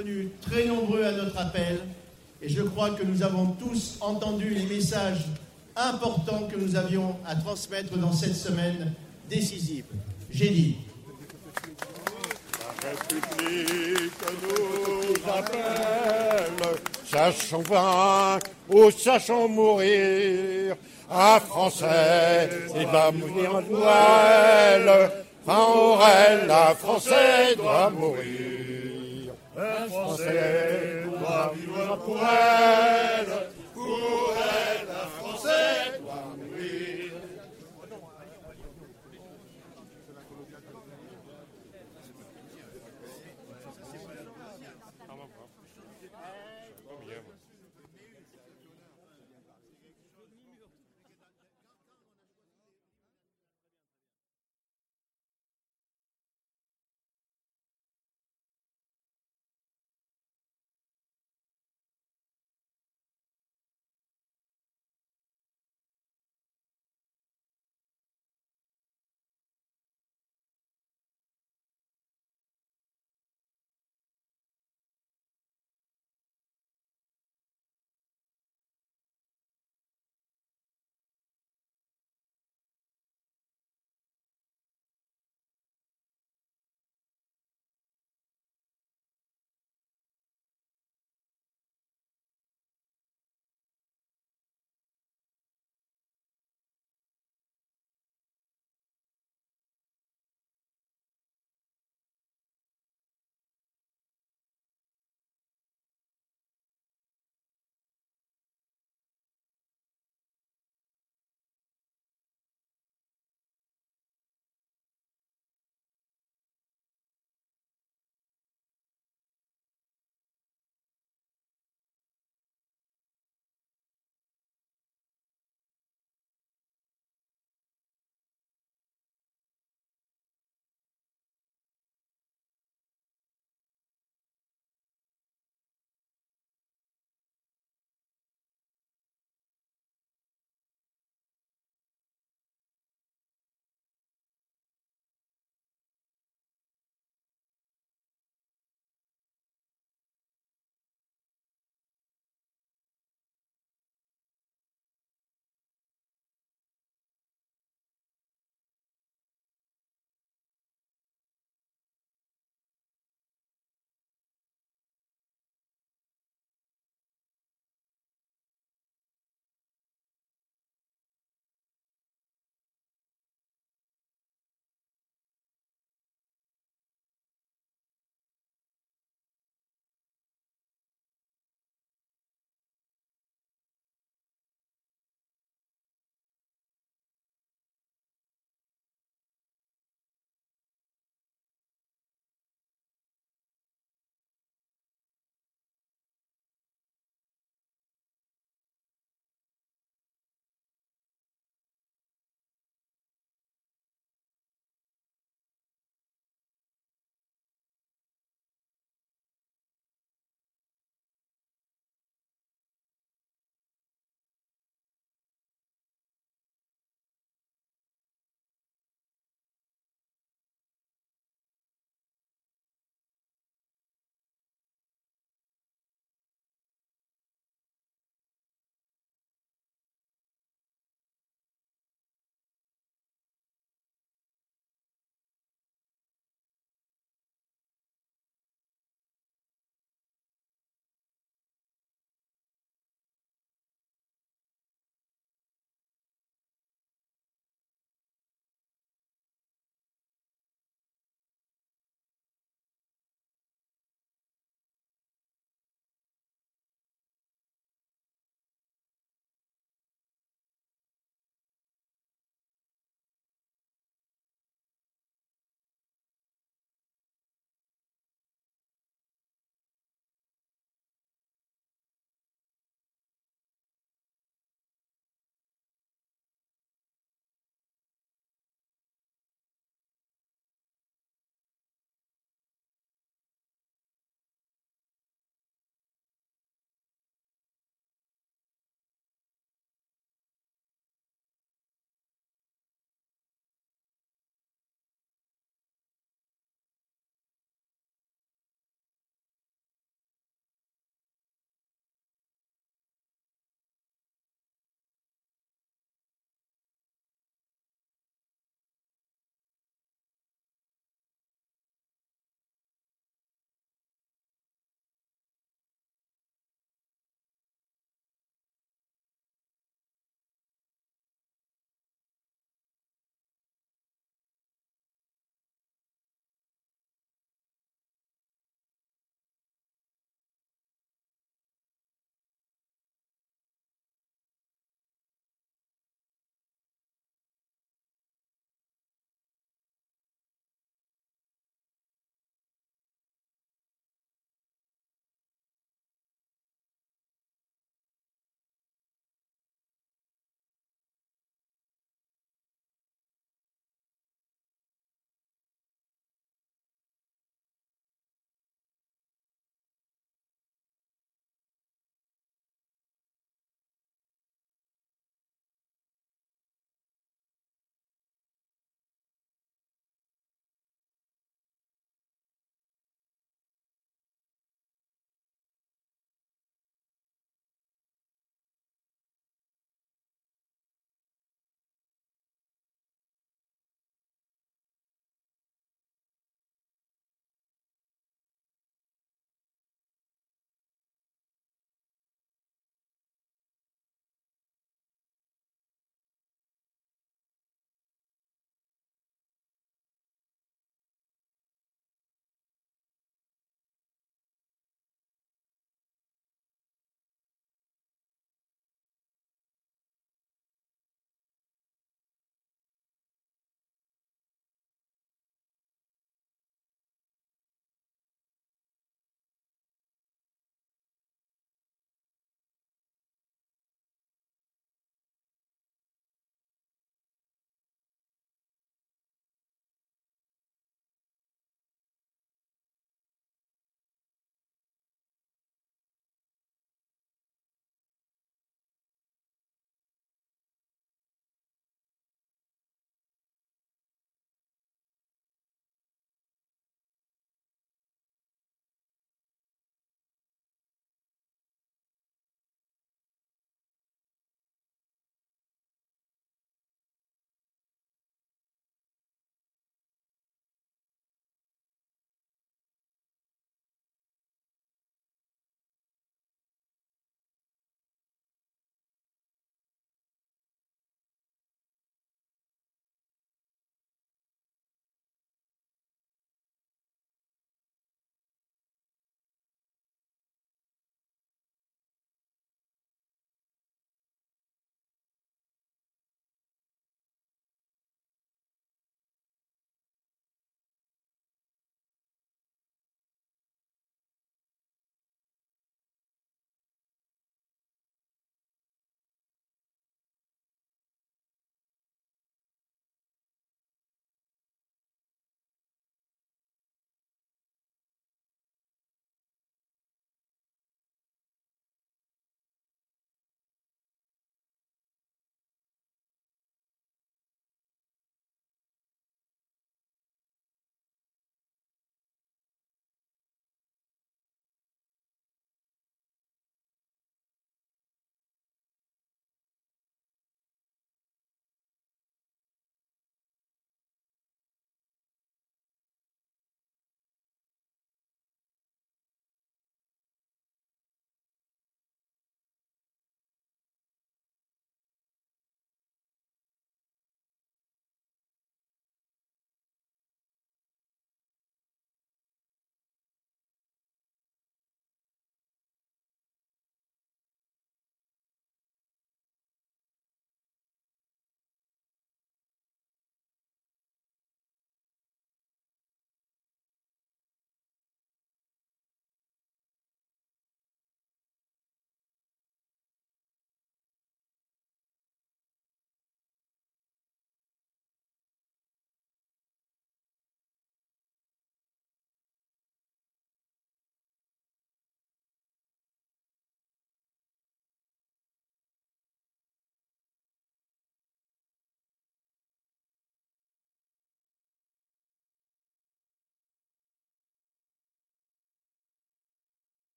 [SPEAKER 2] venus très nombreux à notre appel. Et je crois que nous avons tous entendu les messages importants que nous avions à transmettre dans cette semaine décisive. J'ai dit.
[SPEAKER 20] République nous appelle, sachons vaincre ou sachons mourir, un Français et l'amour en duel, en Aurel, un Français doit mourir. Un Français doit vivre pour elle, pour elle.